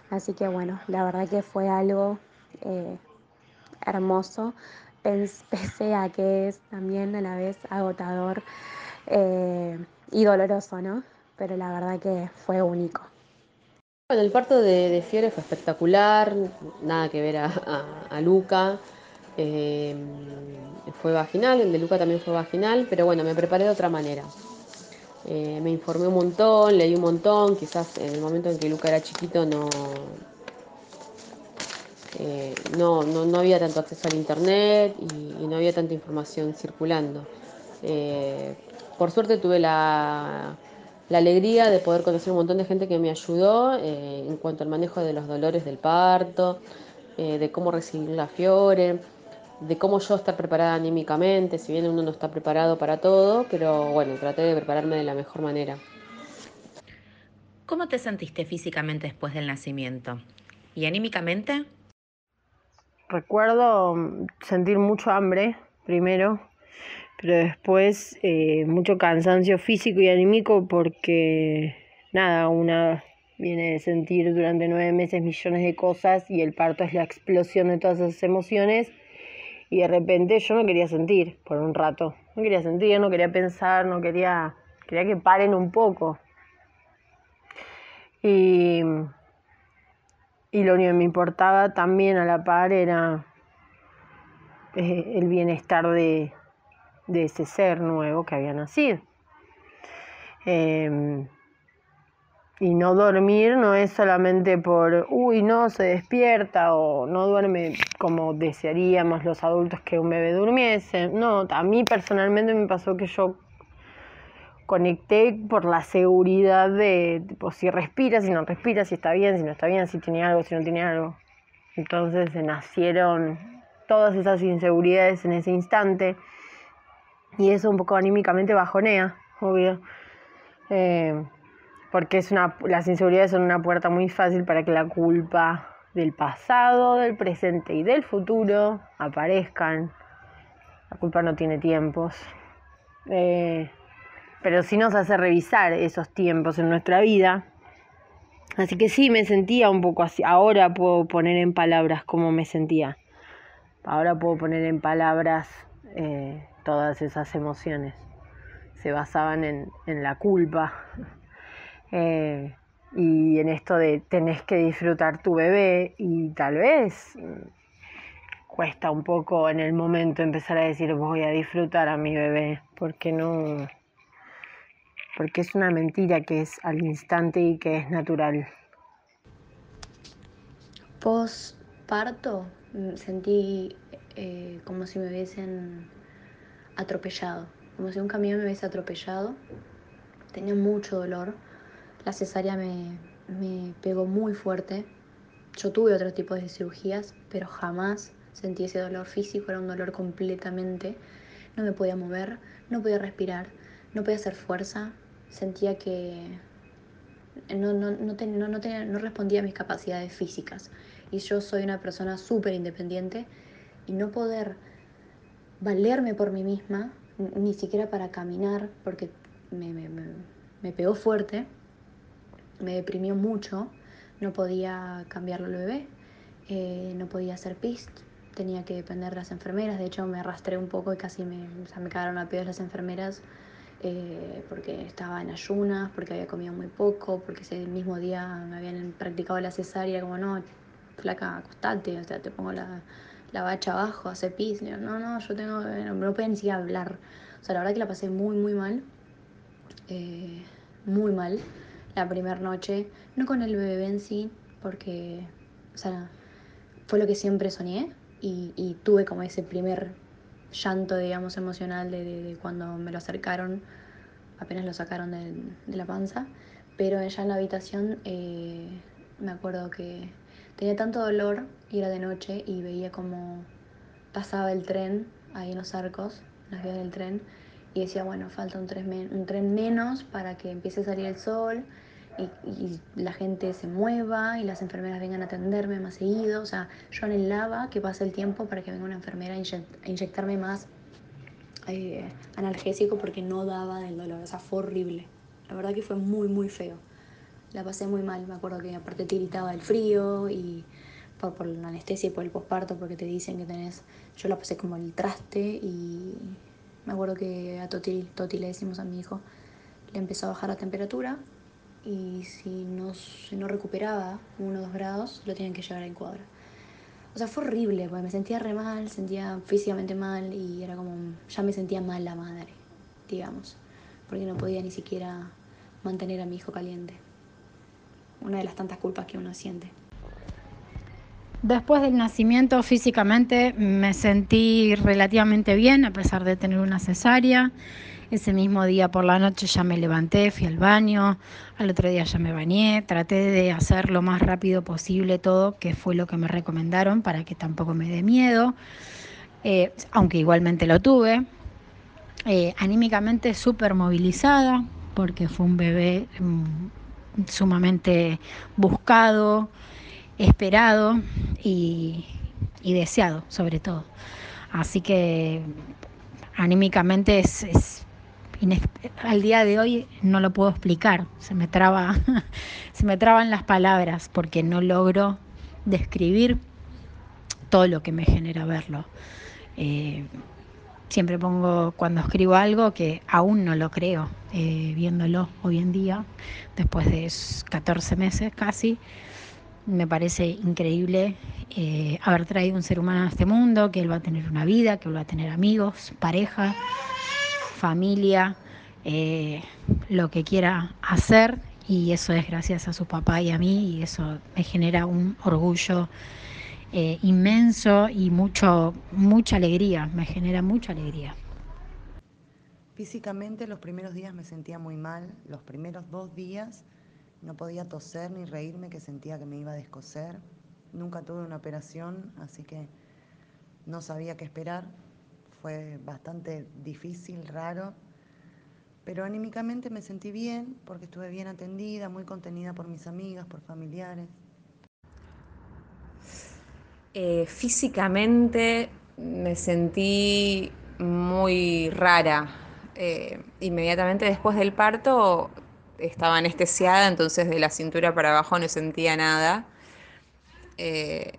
Así que bueno, la verdad que fue algo hermoso pese a que es también a la vez agotador eh, y doloroso, ¿no? Pero la verdad que fue único. Bueno, el parto de, Fiore fue espectacular, nada que ver a, Luca. Eh, fue vaginal, el de Luca también fue vaginal, pero bueno, me preparé de otra manera. Eh, me informé un montón, leí un montón, quizás en el momento en que Luca era chiquito no, eh, no, no, había tanto acceso al internet y, no había tanta información circulando. Eh, por suerte tuve la, alegría de poder conocer un montón de gente que me ayudó en cuanto al manejo de los dolores del parto, de cómo recibir la fiore, de cómo yo estar preparada anímicamente, si bien uno no está preparado para todo, pero bueno, traté de prepararme de la mejor manera. ¿Cómo te sentiste físicamente después del nacimiento? ¿Y anímicamente? recuerdo mm, sentir mucho hambre primero, pero después eh, mucho cansancio físico y anímico porque nada, una viene de sentir durante nueve meses millones de cosas y el parto es la explosión de todas esas emociones y de repente yo no quería sentir por un rato, no quería sentir, no quería pensar, no quería, quería que paren un poco. Y y lo único que me importaba también a la par era eh, el bienestar de, ese ser nuevo que había nacido. Em, y no dormir no es solamente por, uy, no se despierta o no duerme como desearíamos los adultos que un bebé durmiese. No, a mí personalmente me pasó que yo conecté por la seguridad de si respira, si no respira, si está bien, si no está bien, si tiene algo, si no tiene algo. Entonces nacieron todas esas inseguridades en ese instante y eso un poco anímicamente bajonea, obvio. Eh, porque es una, las inseguridades son una puerta muy fácil para que la culpa del pasado, del presente y del futuro aparezcan. La culpa no tiene tiempos. Eh, pero sí nos hace revisar esos tiempos en nuestra vida. Así que sí, me sentía un poco así. Ahora puedo poner en palabras cómo me sentía. Ahora puedo poner en palabras eh, todas esas emociones. Se basaban en, la culpa. Eh, y en esto de tenés que disfrutar tu bebé y tal vez cuesta un poco en el momento empezar a decir voy a disfrutar a mi bebé, porque no, porque es una mentira que es al instante y que es natural. Postparto mm, sentí eh, como si me hubiesen atropellado, como si un camión me hubiese atropellado. Tenía mucho dolor. La cesárea me, pegó muy fuerte. Yo tuve otro tipo de cirugías, pero jamás sentí ese dolor físico, era un dolor completamente. No me podía mover, no podía respirar, no podía hacer fuerza. Sentía que no, no, no, no, no respondía a mis capacidades físicas. Y yo soy una persona súper independiente y no poder valerme por mí misma, ni siquiera para caminar, porque me, me, me, pegó fuerte, me deprimió mucho, no podía cambiarlo al bebé, eh, no podía hacer pis, tenía que depender de las enfermeras, de hecho me arrastré un poco y casi me, me cagaron a pedos las enfermeras eh, porque estaba en ayunas, porque había comido muy poco, porque ese mismo día me habían practicado la cesárea, como no, flaca, acostate, o sea, te pongo la, la bacha abajo, hace pis. No, no, yo tengo, no, no podía ni siquiera hablar. O sea, la verdad que la pasé muy, muy mal. Eh, muy mal la primera noche. No con el bebé en sí, porque, o sea, fue lo que siempre soñé y, tuve como ese primer llanto, digamos, emocional de, cuando me lo acercaron, apenas lo sacaron de, la panza. Pero ya en la habitación eh, me acuerdo que tenía tanto dolor y era de noche y veía como pasaba el tren ahí en los arcos, las vías del tren, y decía, bueno, falta un tren, un tren menos para que empiece a salir el sol y, la gente se mueva y las enfermeras vengan a atenderme más seguido. O sea, yo anhelaba que pase el tiempo para que venga una enfermera a, inyectarme más eh, analgésico porque no daba del dolor. O sea, fue horrible. La verdad que fue muy, muy feo la pasé muy mal. Me acuerdo que aparte tiritaba el frío y por, por la anestesia y por el posparto, porque te dicen que tenés. Yo la pasé como el traste y me acuerdo que a Toti, Toti le decimos a mi hijo, le empezó a bajar la temperatura y si no, si no recuperaba uno o dos grados, lo tenían que llevar a encuadra. O sea, fue horrible, porque me sentía re mal, sentía físicamente mal y era como, ya me sentía mal la madre, digamos, porque no podía ni siquiera mantener a mi hijo caliente una de las tantas culpas que uno siente. Después del nacimiento físicamente me sentí relativamente bien a pesar de tener una cesárea. Ese mismo día por la noche ya me levanté, fui al baño, al otro día ya me bañé, traté de hacer lo más rápido posible todo, que fue lo que me recomendaron para que tampoco me dé miedo, eh, aunque igualmente lo tuve. Eh, anímicamente súper movilizada, porque fue un bebé mm, sumamente buscado, esperado y, deseado sobre todo. Así que anímicamente es, al día de hoy no lo puedo explicar, se me traba, se me traban las palabras porque no logro describir todo lo que me genera verlo. Eh, siempre pongo cuando escribo algo que aún no lo creo, eh, viéndolo hoy en día, después de 14 meses casi. Me parece increíble eh, haber traído un ser humano a este mundo, que él va a tener una vida, que él va a tener amigos, pareja, familia, eh, lo que quiera hacer y eso es gracias a su papá y a mí y eso me genera un orgullo inmenso y mucho, mucha alegría, me genera mucha alegría. Físicamente los primeros días me sentía muy mal, los primeros dos días no podía toser ni reírme, que sentía que me iba a descoser. Nunca tuve una operación, así que no sabía qué esperar. Fue bastante difícil, raro, pero anímicamente me sentí bien porque estuve bien atendida, muy contenida por mis amigas, por familiares. Eh, físicamente me sentí muy rara, eh, inmediatamente después del parto estaba anestesiada, entonces de la cintura para abajo no sentía nada. Eh,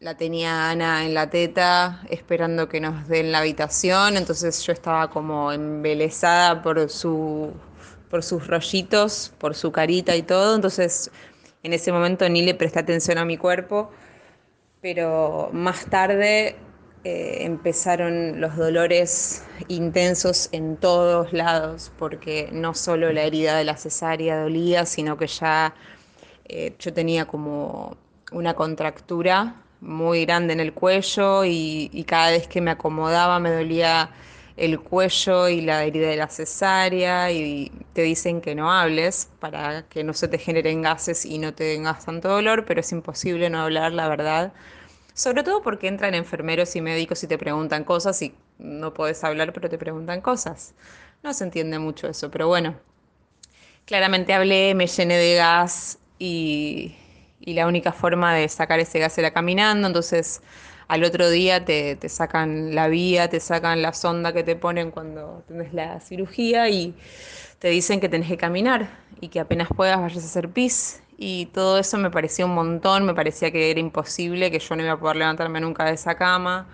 la tenía Ana en la teta esperando que nos den la habitación, entonces yo estaba como embelesada por su por sus rollitos, por su carita y todo, entonces en ese momento ni le presté atención a mi cuerpo, pero más tarde eh, empezaron los dolores intensos en todos lados, porque no solo la herida de la cesárea dolía, sino que ya eh, yo tenía como una contractura muy grande en el cuello y, y cada vez que me acomodaba me dolía el cuello y la herida de la cesárea y te dicen que no hables para que no se te generen gases y no te tengas tanto dolor, pero es imposible no hablar la verdad. Sobre todo porque entran enfermeros y médicos y te preguntan cosas y no puedes hablar, pero te preguntan cosas. No se entiende mucho eso, pero bueno. Claramente hablé, me llené de gas y, y la única forma de sacar ese gas era caminando, entonces al otro día te, te, sacan la vía, te sacan la sonda que te ponen cuando tienes la cirugía y te dicen que tenés que caminar y que apenas puedas vayas a hacer pis. Y todo eso me parecía un montón, me parecía que era imposible, que yo no iba a poder levantarme nunca de esa cama.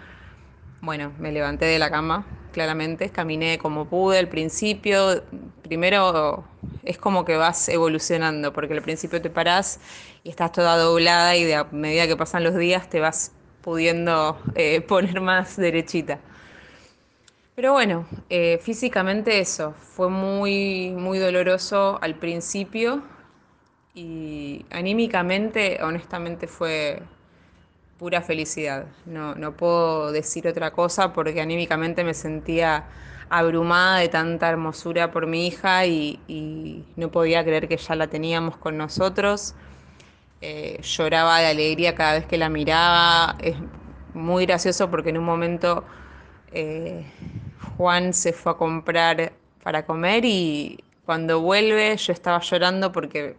Bueno, me levanté de la cama, claramente, caminé como pude al principio. Primero es como que vas evolucionando, porque al principio te parás y estás toda doblada y de a medida que pasan los días te vas pudiendo eh, poner más derechita. Pero bueno, eh, físicamente eso, fue muy, muy doloroso al principio y anímicamente, honestamente, fue pura felicidad. No, no puedo decir otra cosa porque anímicamente me sentía abrumada de tanta hermosura por mi hija y, no podía creer que ya la teníamos con nosotros. Eh, lloraba de alegría cada vez que la miraba. Es muy gracioso porque en un momento eh, Juan se fue a comprar para comer y cuando vuelve yo estaba llorando porque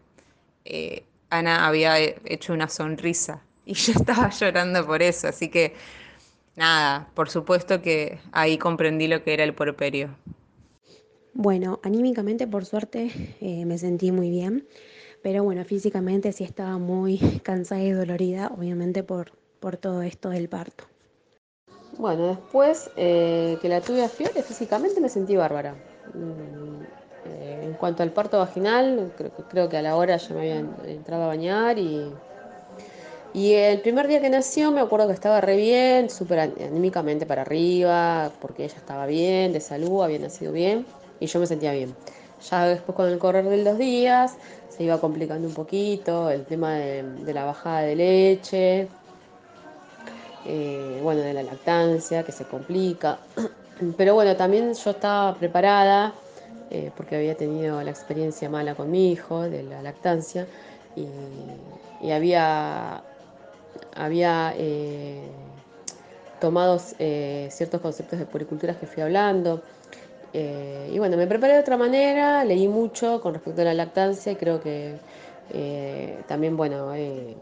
eh, Ana había hecho una sonrisa y yo estaba llorando por eso. Así que nada, por supuesto que ahí comprendí lo que era el puerperio. Bueno, anímicamente por suerte me sentí muy bien. Pero bueno, físicamente sí estaba muy cansada y dolorida, obviamente por, por todo esto del parto. Bueno, después eh, que la tuve a Fiore, físicamente me sentí bárbara. Eh, en cuanto al parto vaginal, creo, creo, que a la hora ya me habían entrado a bañar y, y el primer día que nació me acuerdo que estaba re bien, súper anímicamente para arriba, porque ella estaba bien, de salud, había nacido bien y yo me sentía bien. Ya después con el correr de los días se iba complicando un poquito, el tema de, la bajada de leche, eh, bueno, de la lactancia, que se complica. Pero bueno, también yo estaba preparada, eh, porque había tenido la experiencia mala con mi hijo de la lactancia, y, había, había eh, tomado ciertos conceptos de puricultura que fui hablando. Eh, y bueno, me preparé de otra manera, leí mucho con respecto a la lactancia y creo que eh, también, bueno, eh,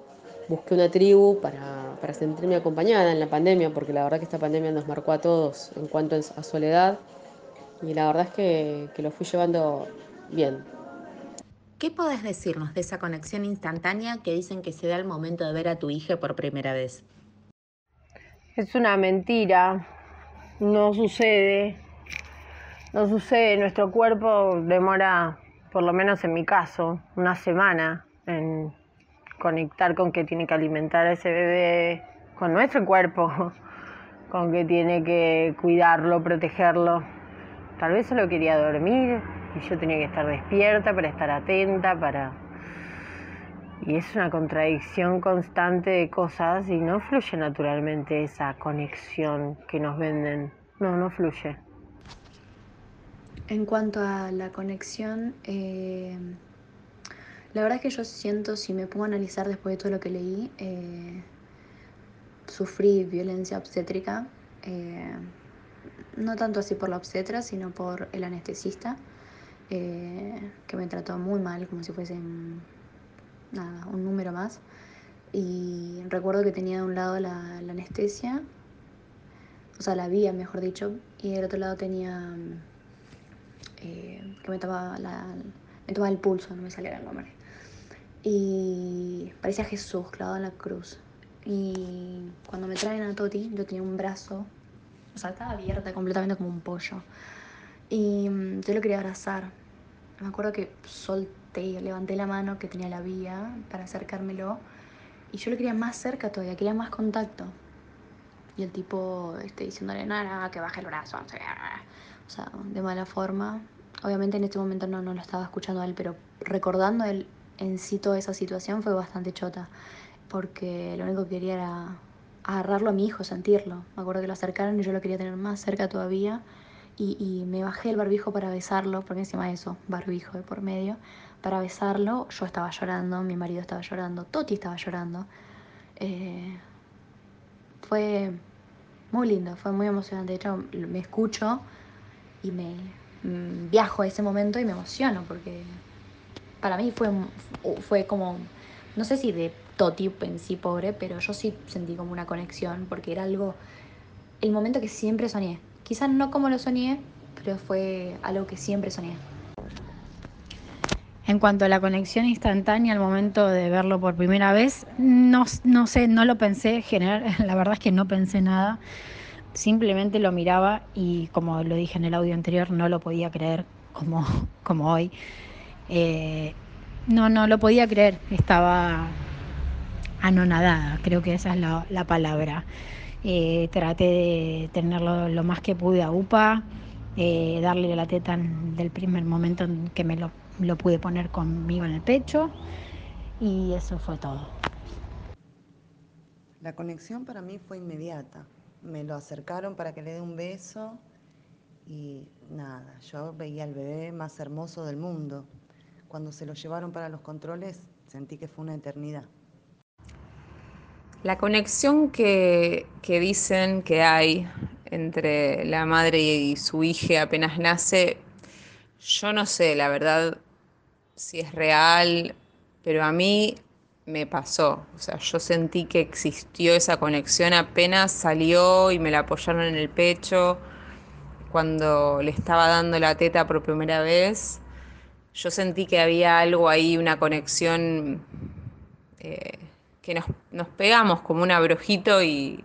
busqué una tribu para, para, sentirme acompañada en la pandemia, porque la verdad que esta pandemia nos marcó a todos en cuanto a soledad y la verdad es que, que lo fui llevando bien. ¿Qué podés decirnos de esa conexión instantánea que dicen que se da al momento de ver a tu hija por primera vez? Es una mentira, no sucede, no sucede, nuestro cuerpo demora, por lo menos en mi caso, una semana en conectar con que tiene que alimentar a ese bebé, con nuestro cuerpo, con que tiene que cuidarlo, protegerlo. Tal vez solo quería dormir y yo tenía que estar despierta para estar atenta, para... Y es una contradicción constante de cosas y no fluye naturalmente esa conexión que nos venden. No, no fluye. En cuanto a la conexión, eh, la verdad es que yo siento, si me pongo a analizar después de todo lo que leí, eh, sufrí violencia obstétrica, eh, no tanto así por la obstetra, sino por el anestesista, que me trató muy mal, como si fuese nada, un número más. Y recuerdo que tenía de un lado la, anestesia, o sea, la vía, mejor dicho, y del otro lado tenía eh, que me tomaba, me tomaba el pulso, no me salía el nombre. Y parecía Jesús clavado en la cruz. Y cuando me traen a Toti, yo tenía un brazo, o sea, estaba abierta completamente como un pollo. Y mm, yo lo quería abrazar. me acuerdo que solté, levanté la mano que tenía la vía para acercármelo y yo lo quería más cerca todavía, quería más contacto. Y el tipo este, diciéndole, nada, que baje el brazo, o sea, de mala forma. Obviamente en este momento no, no lo estaba escuchando a él, pero recordando él en sí toda esa situación fue bastante chota, porque lo único que quería era agarrarlo a mi hijo, sentirlo. Me acuerdo que lo acercaron y yo lo quería tener más cerca todavía. Y, me bajé el barbijo para besarlo, porque encima de eso, barbijo de por medio, para besarlo. Yo estaba llorando, mi marido estaba llorando, Toti estaba llorando. Eh, fue muy lindo, fue muy emocionante. De hecho, me escucho y me mm, viajo a ese momento y me emociono, porque para mí fue, fue como, no sé si de Toti en sí pobre, pero yo sí sentí como una conexión, porque era algo, el momento que siempre soñé. Quizás no como lo soñé, pero fue algo que siempre soñé. En cuanto a la conexión instantánea al momento de verlo por primera vez, no, no sé, no lo pensé, general, la verdad es que no pensé nada, simplemente lo miraba y como lo dije en el audio anterior, no lo podía creer como, como hoy. Eh, no, no lo podía creer, estaba anonadada, creo que esa es la, palabra. Eh, traté de tenerlo lo más que pude a UPA, eh, darle la teta del primer momento en que me lo, lo pude poner conmigo en el pecho y eso fue todo. La conexión para mí fue inmediata. Me lo acercaron para que le dé un beso y nada, yo veía al bebé más hermoso del mundo. Cuando se lo llevaron para los controles sentí que fue una eternidad. La conexión que, dicen que hay entre la madre y su hija apenas nace, yo no sé, la verdad, si es real, pero a mí me pasó. O sea, yo sentí que existió esa conexión apenas salió y me la apoyaron en el pecho. Cuando le estaba dando la teta por primera vez, yo sentí que había algo ahí, una conexión eh, que nos, pegamos como un abrojito y,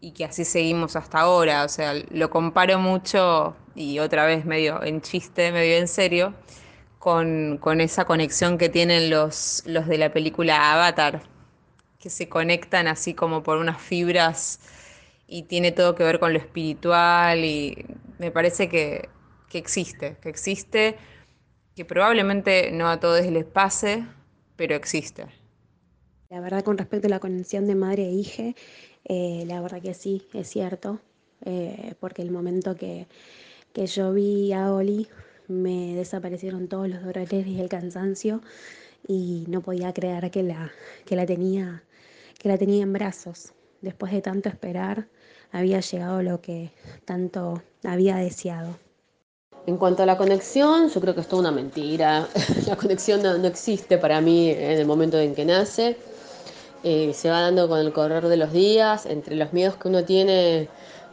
y que así seguimos hasta ahora. O sea, lo comparo mucho, y otra vez medio en chiste, medio en serio, con, con esa conexión que tienen los, los de la película Avatar, que se conectan así como por unas fibras y tiene todo que ver con lo espiritual y me parece que, que existe, que existe que probablemente no a todos les pase, pero existe. La verdad con respecto a la conexión de madre e hija, eh, la verdad que sí, es cierto, eh, porque el momento que, que, yo vi a Oli me desaparecieron todos los dolores y el cansancio y no podía creer que la, que la, tenía, que la tenía en brazos. Después de tanto esperar, había llegado lo que tanto había deseado. En cuanto a la conexión, yo creo que es toda una mentira. la conexión no, existe para mí en el momento en que nace. Eh, se va dando con el correr de los días, entre los miedos que uno tiene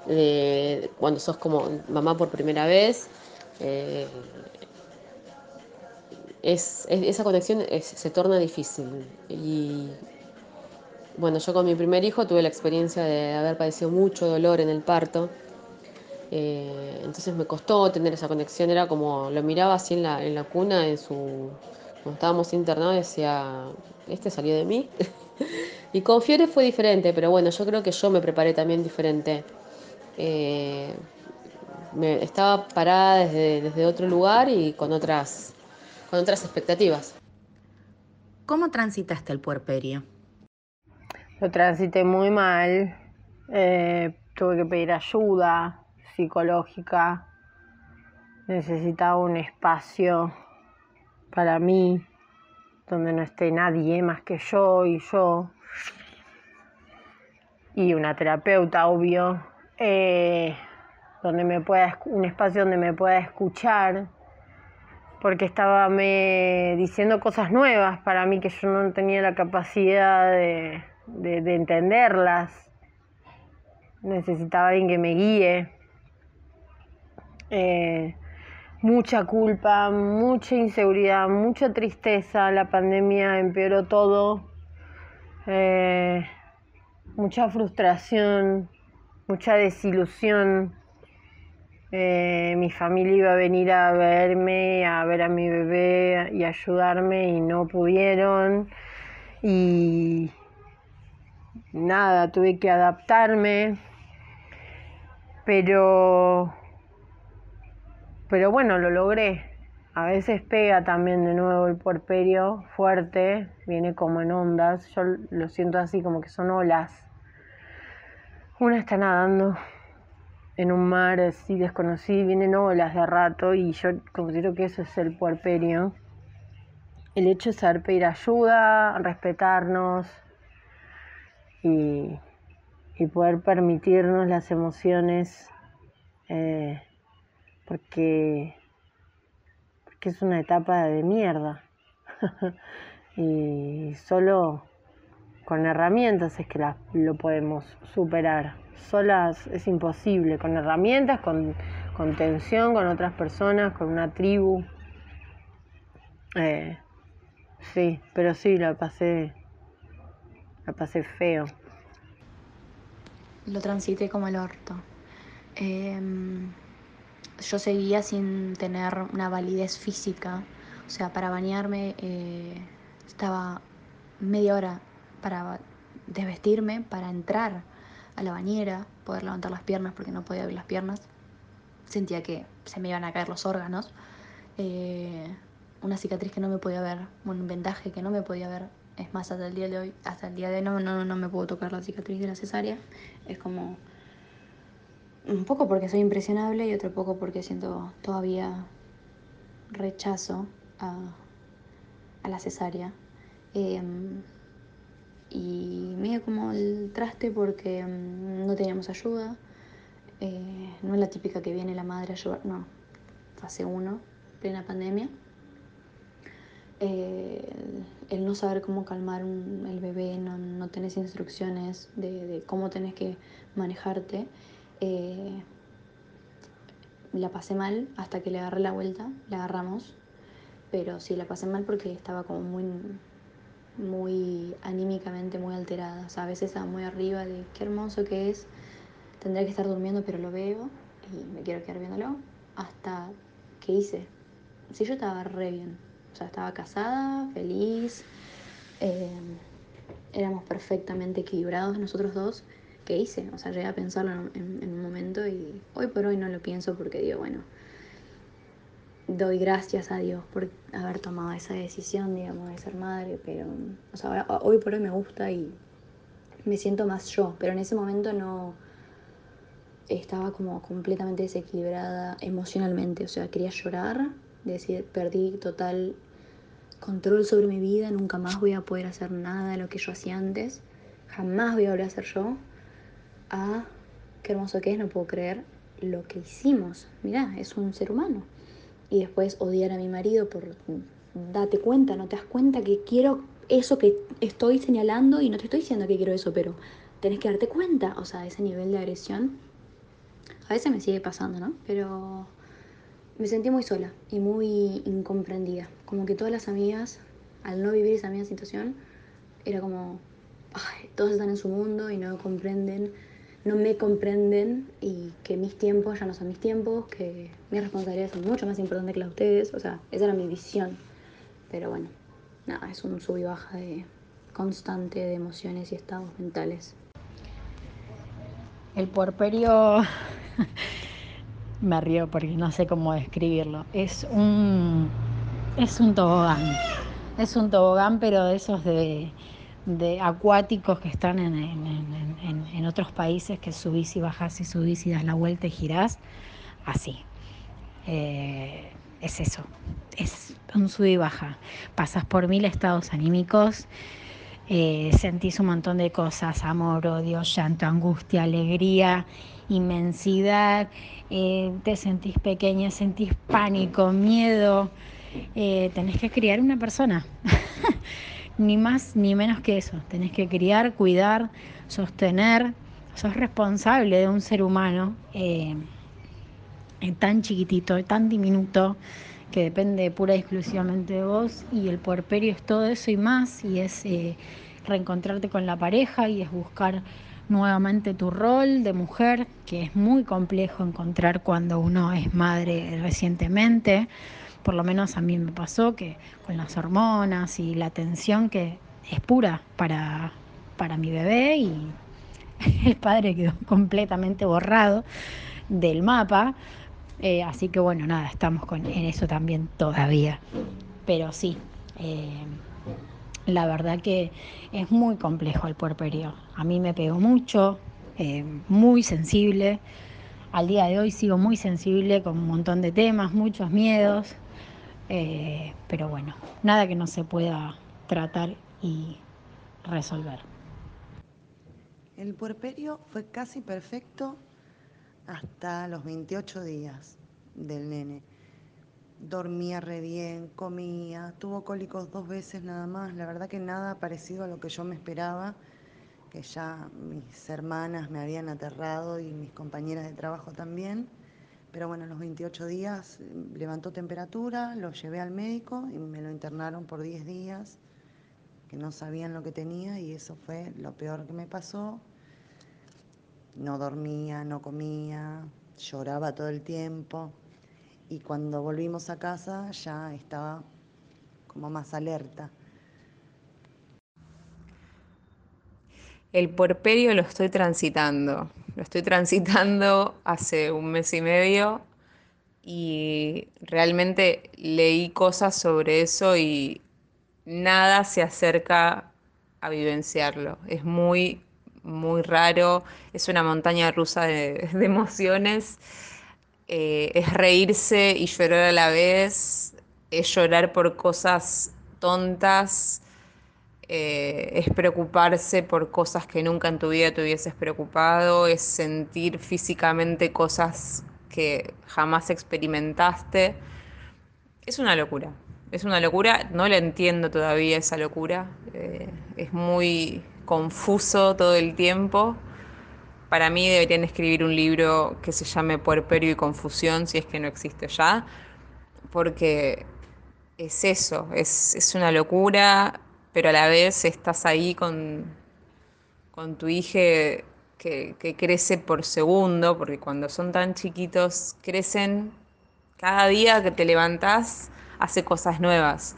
eh, cuando sos como mamá por primera vez. Eh, esa conexión se torna difícil. Y bueno, yo con mi primer hijo tuve la experiencia de haber padecido mucho dolor en el parto. Eh, entonces me costó tener esa conexión, era como lo miraba así en la, en la cuna, en su, cuando estábamos internados, decía, este salió de mí. y con Fiore fue diferente, pero bueno, yo creo que yo me preparé también diferente. Eh, me, estaba parada desde, desde otro lugar y con otras, con otras expectativas. ¿Cómo transitaste el puerperio? Lo transité muy mal. Eh, tuve que pedir ayuda, psicológica, necesitaba un espacio para mí, donde no esté nadie más que yo y yo, y una terapeuta, obvio, eh, donde me pueda, un espacio donde me pueda escuchar, porque estaba me diciendo cosas nuevas para mí que yo no tenía la capacidad de, de entenderlas. Necesitaba alguien que me guíe. Eh, mucha culpa, mucha inseguridad, mucha tristeza. La pandemia empeoró todo. Eh, mucha frustración, mucha desilusión. eh, mi familia iba a venir a verme, a ver a mi bebé y ayudarme y no pudieron. Y nada, tuve que adaptarme. Pero, pero bueno, lo logré. A veces pega también de nuevo el puerperio fuerte, viene como en ondas. Yo lo siento así como que son olas. Una está nadando en un mar así desconocido, vienen olas de rato y yo considero que eso es el puerperio. El hecho de saber pedir ayuda, respetarnos y, y poder permitirnos las emociones eh, porque, porque es una etapa de mierda. y solo con herramientas es que la, lo podemos superar solas es imposible, con herramientas, con, con tensión, con otras personas, con una tribu. Eh, sí, pero sí, la pasé, la pasé feo. Lo transité como el orto. Eh, yo seguía sin tener una validez física. O sea, para bañarme eh, estaba media hora para desvestirme, para entrar a la bañera, poder levantar las piernas porque no podía ver las piernas. Sentía que se me iban a caer los órganos. Eh, una cicatriz que no me podía ver, un vendaje que no me podía ver. Es más, hasta el día de hoy, hasta el día de hoy no, no, no me puedo tocar la cicatriz de la cesárea. Es como un poco porque soy impresionable y otro poco porque siento todavía rechazo a, la cesárea. Eh, y medio como el traste porque mm, no teníamos ayuda. Eh, no es la típica que viene la madre a ayudar, no, fase 1, plena pandemia. Eh, el, no saber cómo calmar el bebé, no, no tenés instrucciones de, cómo tenés que manejarte. Eh, la pasé mal hasta que le agarré la vuelta, la agarramos, pero sí la pasé mal porque estaba como muy muy anímicamente muy alterada. a veces estaba muy arriba de qué hermoso que es, tendría que estar durmiendo, pero lo veo y me quiero quedar viéndolo. Hasta que hice. Sí, yo estaba re bien. O sea, estaba casada, feliz. Eh, éramos perfectamente equilibrados nosotros dos. ¿Qué hice? O sea, llegué a pensarlo en, en un momento y hoy por hoy no lo pienso porque digo, bueno, doy gracias a Dios por haber tomado esa decisión, digamos, de ser madre, pero o sea, hoy por hoy me gusta y me siento más yo, pero en ese momento no estaba como completamente desequilibrada emocionalmente, o sea, quería llorar, decir, perdí total control sobre mi vida, nunca más voy a poder hacer nada de lo que yo hacía antes, jamás voy a volver a ser yo, ah, qué hermoso que es, no puedo creer lo que hicimos, mirá, es un ser humano. Y después odiar a mi marido por date cuenta, no te das cuenta que quiero eso que estoy señalando y no te estoy diciendo que quiero eso, pero tenés que darte cuenta, o sea, ese nivel de agresión. A veces me sigue pasando, ¿no? Pero me sentí muy sola y muy incomprendida, como que todas las amigas, al no vivir esa misma situación, era como, ay, todos están en su mundo y no comprenden no me comprenden y que mis tiempos ya no son mis tiempos, que mis responsabilidades son mucho más importantes que las de ustedes. O sea, esa era mi visión. Pero bueno, nada, es un sub y baja de constante de emociones y estados mentales. El puerperio, me río porque no sé cómo describirlo. Es un, es un tobogán. Es un tobogán, pero de esos de de acuáticos que están en, en, otros países que subís y bajás y subís y das la vuelta y girás, así. Eh, es eso, es un sub y baja. Pasas por mil estados anímicos, eh, sentís un montón de cosas, amor, odio, llanto, angustia, alegría, inmensidad, eh, te sentís pequeña, sentís pánico, miedo, tenés que criar una persona. ni más ni menos que eso. Tenés que criar, cuidar, sostener. Sos responsable de un ser humano eh, tan chiquitito, tan diminuto, que depende pura y exclusivamente de vos. Y el puerperio es todo eso y más. Y es eh, reencontrarte con la pareja y es buscar nuevamente tu rol de mujer, que es muy complejo encontrar cuando uno es madre recientemente. Por lo menos a mí me pasó que con las hormonas y la atención que es pura para, para mi bebé y el padre quedó completamente borrado del mapa. Eh, así que bueno, nada, estamos con, en eso también todavía. Pero sí, eh, la verdad que es muy complejo el puerperio. A mí me pegó mucho, eh, muy sensible. Al día de hoy sigo muy sensible con un montón de temas, muchos miedos. Pero bueno, nada que no se pueda tratar y resolver. El puerperio fue casi perfecto hasta los 28 días del nene. Dormía re bien, comía, tuvo cólicos dos veces nada más. La verdad que nada parecido a lo que yo me esperaba, que ya mis hermanas me habían aterrado y mis compañeras de trabajo también. Pero bueno, a los 28 días levantó temperatura, lo llevé al médico y me lo internaron por 10 días que no sabían lo que tenía y eso fue lo peor que me pasó. No dormía, no comía, lloraba todo el tiempo y cuando volvimos a casa ya estaba como más alerta. El puerperio lo estoy transitando, lo estoy transitando hace un mes y medio y realmente leí cosas sobre eso y nada se acerca a vivenciarlo. Es muy, muy raro, es una montaña rusa de, emociones, eh, es reírse y llorar a la vez, es llorar por cosas tontas, eh, es preocuparse por cosas que nunca en tu vida te hubieses preocupado, es sentir físicamente cosas que jamás experimentaste. Es una locura es una locura, no la entiendo todavía esa locura, eh, es muy confuso todo el tiempo. Para mí deberían escribir un libro que se llame Puerperio y Confusión, si es que no existe ya, porque es eso, es, una locura, pero a la vez estás ahí con, con tu hija que, crece por segundo, porque cuando son tan chiquitos crecen cada día que te levantás hace cosas nuevas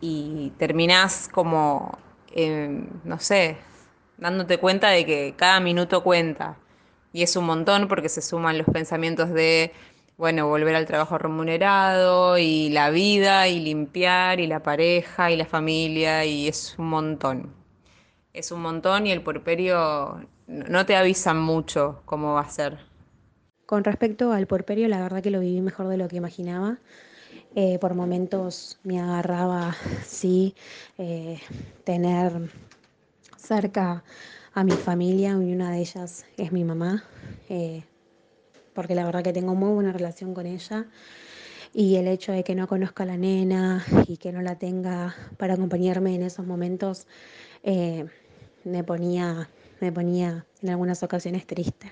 y terminás como, eh, no sé, dándote cuenta de que cada minuto cuenta. Y es un montón porque se suman los pensamientos de, bueno, volver al trabajo remunerado y la vida y limpiar y la pareja y la familia y es un montón. Es un montón y el porperio no te avisan mucho cómo va a ser. Con respecto al porperio, la verdad que lo viví mejor de lo que imaginaba. Eh, por momentos me agarraba, sí, eh, tener cerca a mi familia y una de ellas es mi mamá, eh, porque la verdad que tengo muy buena relación con ella y el hecho de que no conozca a la nena y que no la tenga para acompañarme en esos momentos me ponía me ponía en algunas ocasiones tristes.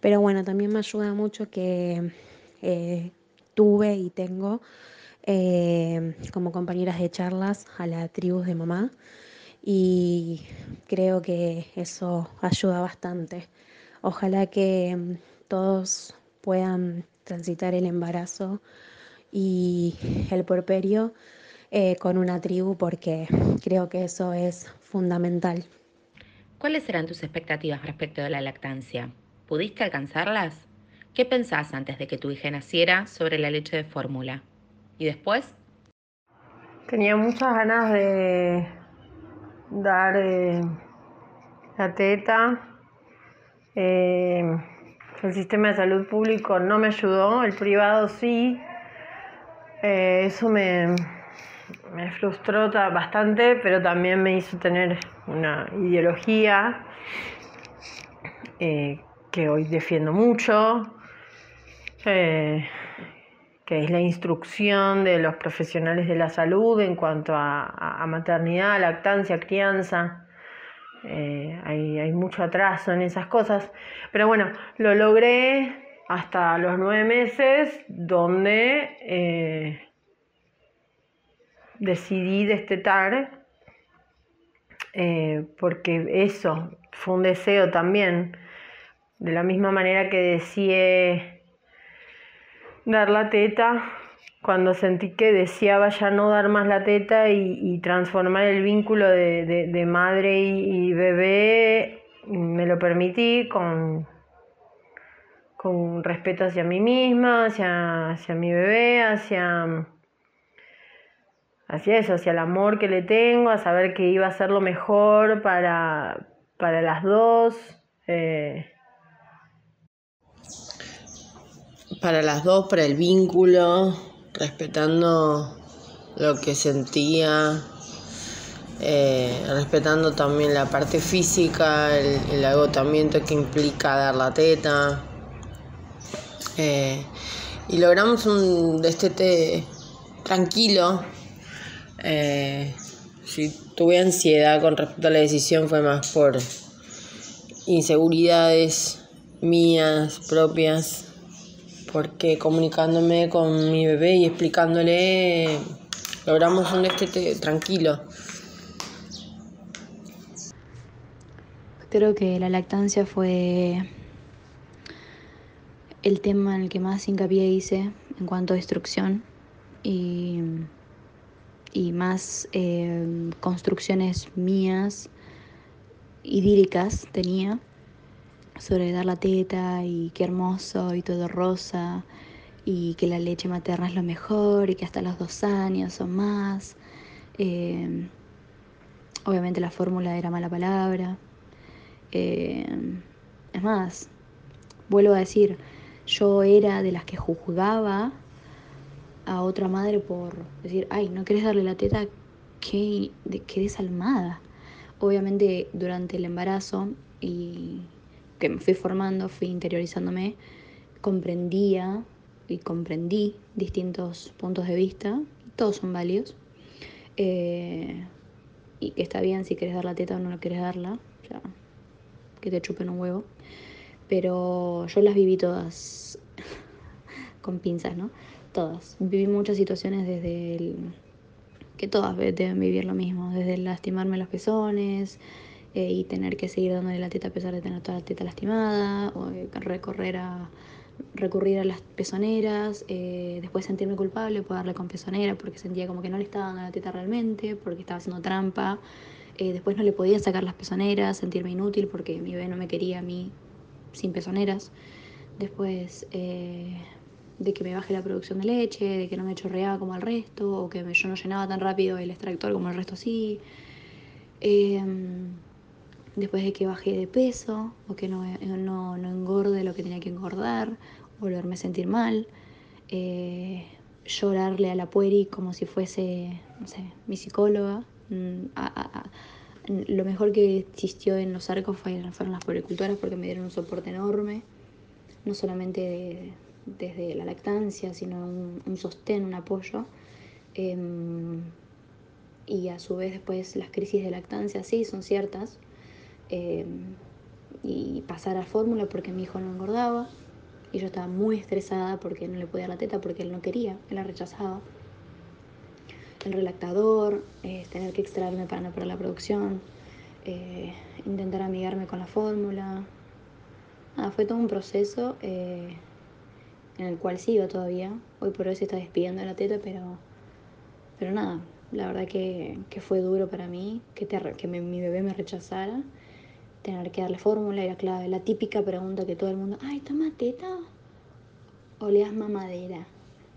Pero bueno, también me ayuda mucho que tuve y tengo eh, como compañeras de charlas a la tribu de mamá y creo que eso ayuda bastante. Ojalá que todos puedan transitar el embarazo y el puerperio eh, con una tribu porque creo que eso es fundamental. ¿Cuáles serán tus expectativas respecto de la lactancia? ¿Pudiste alcanzarlas? ¿Qué pensás antes de que tu hija naciera sobre la leche de fórmula? ¿Y después? Tenía muchas ganas de dar eh, la teta. Eh, el sistema de salud público no me ayudó, el privado sí. Eh, eso me, frustró bastante, pero también me hizo tener una ideología que hoy defiendo mucho, que es la instrucción de los profesionales de la salud en cuanto a, maternidad, lactancia, crianza. Eh, hay, mucho atraso en esas cosas. Pero bueno, lo logré hasta los nueve meses donde eh, decidí destetar eh, porque eso fue un deseo también. De la misma manera que deseé dar la teta, cuando sentí que deseaba ya no dar más la teta y, transformar el vínculo de, madre y, bebé, me lo permití con, con respeto hacia mí misma, hacia, hacia mi bebé, hacia, hacia eso, hacia el amor que le tengo, a saber que iba a ser lo mejor para, para las dos. Eh, para las dos, para el vínculo, respetando lo que sentía, eh, respetando también la parte física, el, agotamiento que implica dar la teta. Eh, y logramos un destete tranquilo. Eh, si tuve ansiedad con respecto a la decisión fue más por inseguridades mías propias porque comunicándome con mi bebé y explicándole logramos un destete tranquilo. Creo que la lactancia fue el tema en el que más hincapié hice en cuanto a instrucción y, y más eh, construcciones mías idílicas tenía sobre dar la teta y qué hermoso y todo rosa y que la leche materna es lo mejor y que hasta los dos años o más. Eh, obviamente la fórmula era mala palabra. Eh, es más, vuelvo a decir, yo era de las que juzgaba a otra madre por decir, ay, no querés darle la teta, qué, qué desalmada. Obviamente durante el embarazo y que me fui formando, fui interiorizándome, comprendía y comprendí distintos puntos de vista, todos son válidos, eh, y que está bien si quieres dar la teta o no lo quieres darla, que te chupen un huevo, pero yo las viví todas con pinzas, ¿no? Todas. Viví muchas situaciones desde el que todas deben vivir lo mismo, desde lastimarme los pezones, eh, y tener que seguir dándole la teta a pesar de tener toda la teta lastimada, o eh, recorrer a, recurrir a las pezoneras, eh, después sentirme culpable por darle con pezonera porque sentía como que no le estaba dando la teta realmente, porque estaba haciendo trampa, después no le podía sacar las pezoneras, sentirme inútil porque mi bebé no me quería a mí sin pezoneras, después de que me baje la producción de leche, de que no me chorreaba como el resto, o que yo no llenaba tan rápido el extractor como el resto sí. Después de que bajé de peso o que no, no, engorde lo que tenía que engordar, volverme a sentir mal, eh, llorarle a la pueri como si fuese, mi psicóloga. Mm, lo mejor que existió en los arcos fueron, las puericultoras porque me dieron un soporte enorme, no solamente desde la lactancia, sino un, sostén, un apoyo. Em, y a su vez después las crisis de lactancia sí son ciertas, Em, y pasar a fórmula porque mi hijo no engordaba y yo estaba muy estresada porque no le podía dar la teta porque él no quería, él la rechazaba. El relactador, eh, tener que extraerme para no perder la producción, eh, intentar amigarme con la fórmula. Fue todo un proceso eh, en el cual sigo todavía. Hoy por hoy se está despidiendo de la teta, pero, pero nada, la verdad que, que fue duro para mí que, que mi bebé me rechazara tener que darle fórmula y la clave. La típica pregunta que todo el mundo, ay, ¿toma teta o le das mamadera?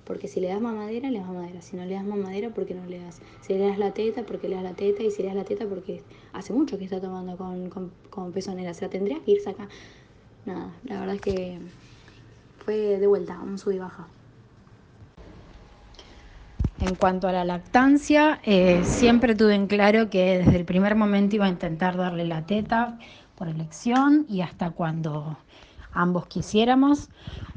Porque si le das mamadera, le das mamadera. Si no le das mamadera, ¿por qué no le das? Si le das la teta, ¿por qué le das la teta? Y si le das la teta, porque hace mucho que está tomando con, con, con pezonera. O sea, tendría que irse acá. Nada, la verdad es que fue de vuelta, un sub y baja. En cuanto a la lactancia, eh, siempre tuve en claro que desde el primer momento iba a intentar darle la teta por elección y hasta cuando ambos quisiéramos.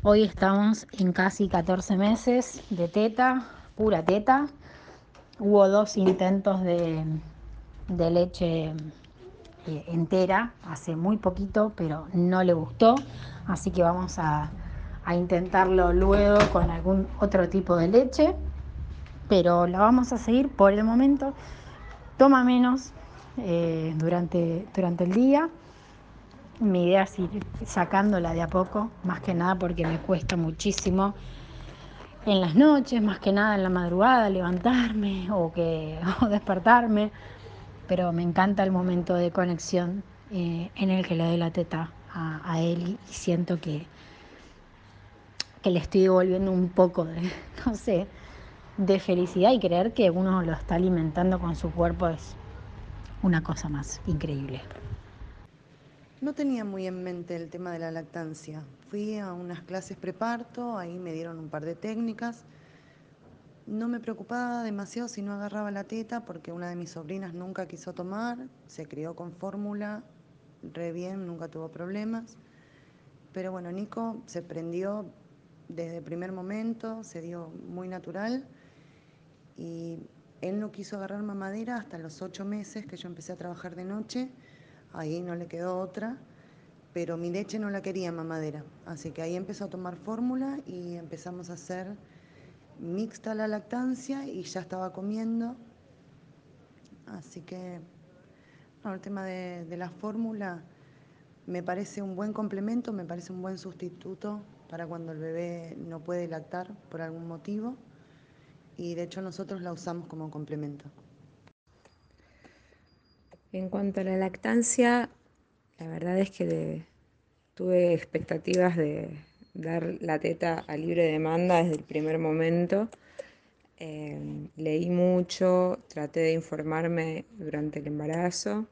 Hoy estamos en casi 14 meses de teta, pura teta. Hubo dos intentos de, leche eh, entera hace muy poquito, pero no le gustó. Así que vamos a intentarlo luego con algún otro tipo de leche pero la vamos a seguir por el momento. Toma menos eh, durante, durante el día, mi idea es ir sacándola de a poco, más que nada porque me cuesta muchísimo en las noches, más que nada en la madrugada, levantarme o, que, o despertarme, pero me encanta el momento de conexión eh, en el que le doy la teta a, él y siento que, que le estoy devolviendo un poco de, no sé, de felicidad y creer que uno lo está alimentando con su cuerpo es una cosa más increíble. No tenía muy en mente el tema de la lactancia. Fui a unas clases preparto, ahí me dieron un par de técnicas. No me preocupaba demasiado si no agarraba la teta porque una de mis sobrinas nunca quiso tomar, se crió con fórmula, re bien, nunca tuvo problemas. Pero bueno, Nico se prendió desde el primer momento, se dio muy natural y él no quiso agarrar mamadera hasta los ocho meses que yo empecé a trabajar de noche ahí no le quedó otra, pero mi leche no la quería mamadera, así que ahí empezó a tomar fórmula y empezamos a hacer mixta la lactancia y ya estaba comiendo, así que el tema de, de la fórmula me parece un buen complemento, me parece un buen sustituto para cuando el bebé no puede lactar por algún motivo. Y de hecho nosotros la usamos como complemento. En cuanto a la lactancia, la verdad es que tuve expectativas de dar la teta a libre demanda desde el primer momento. Eh, leí mucho, traté de informarme durante el embarazo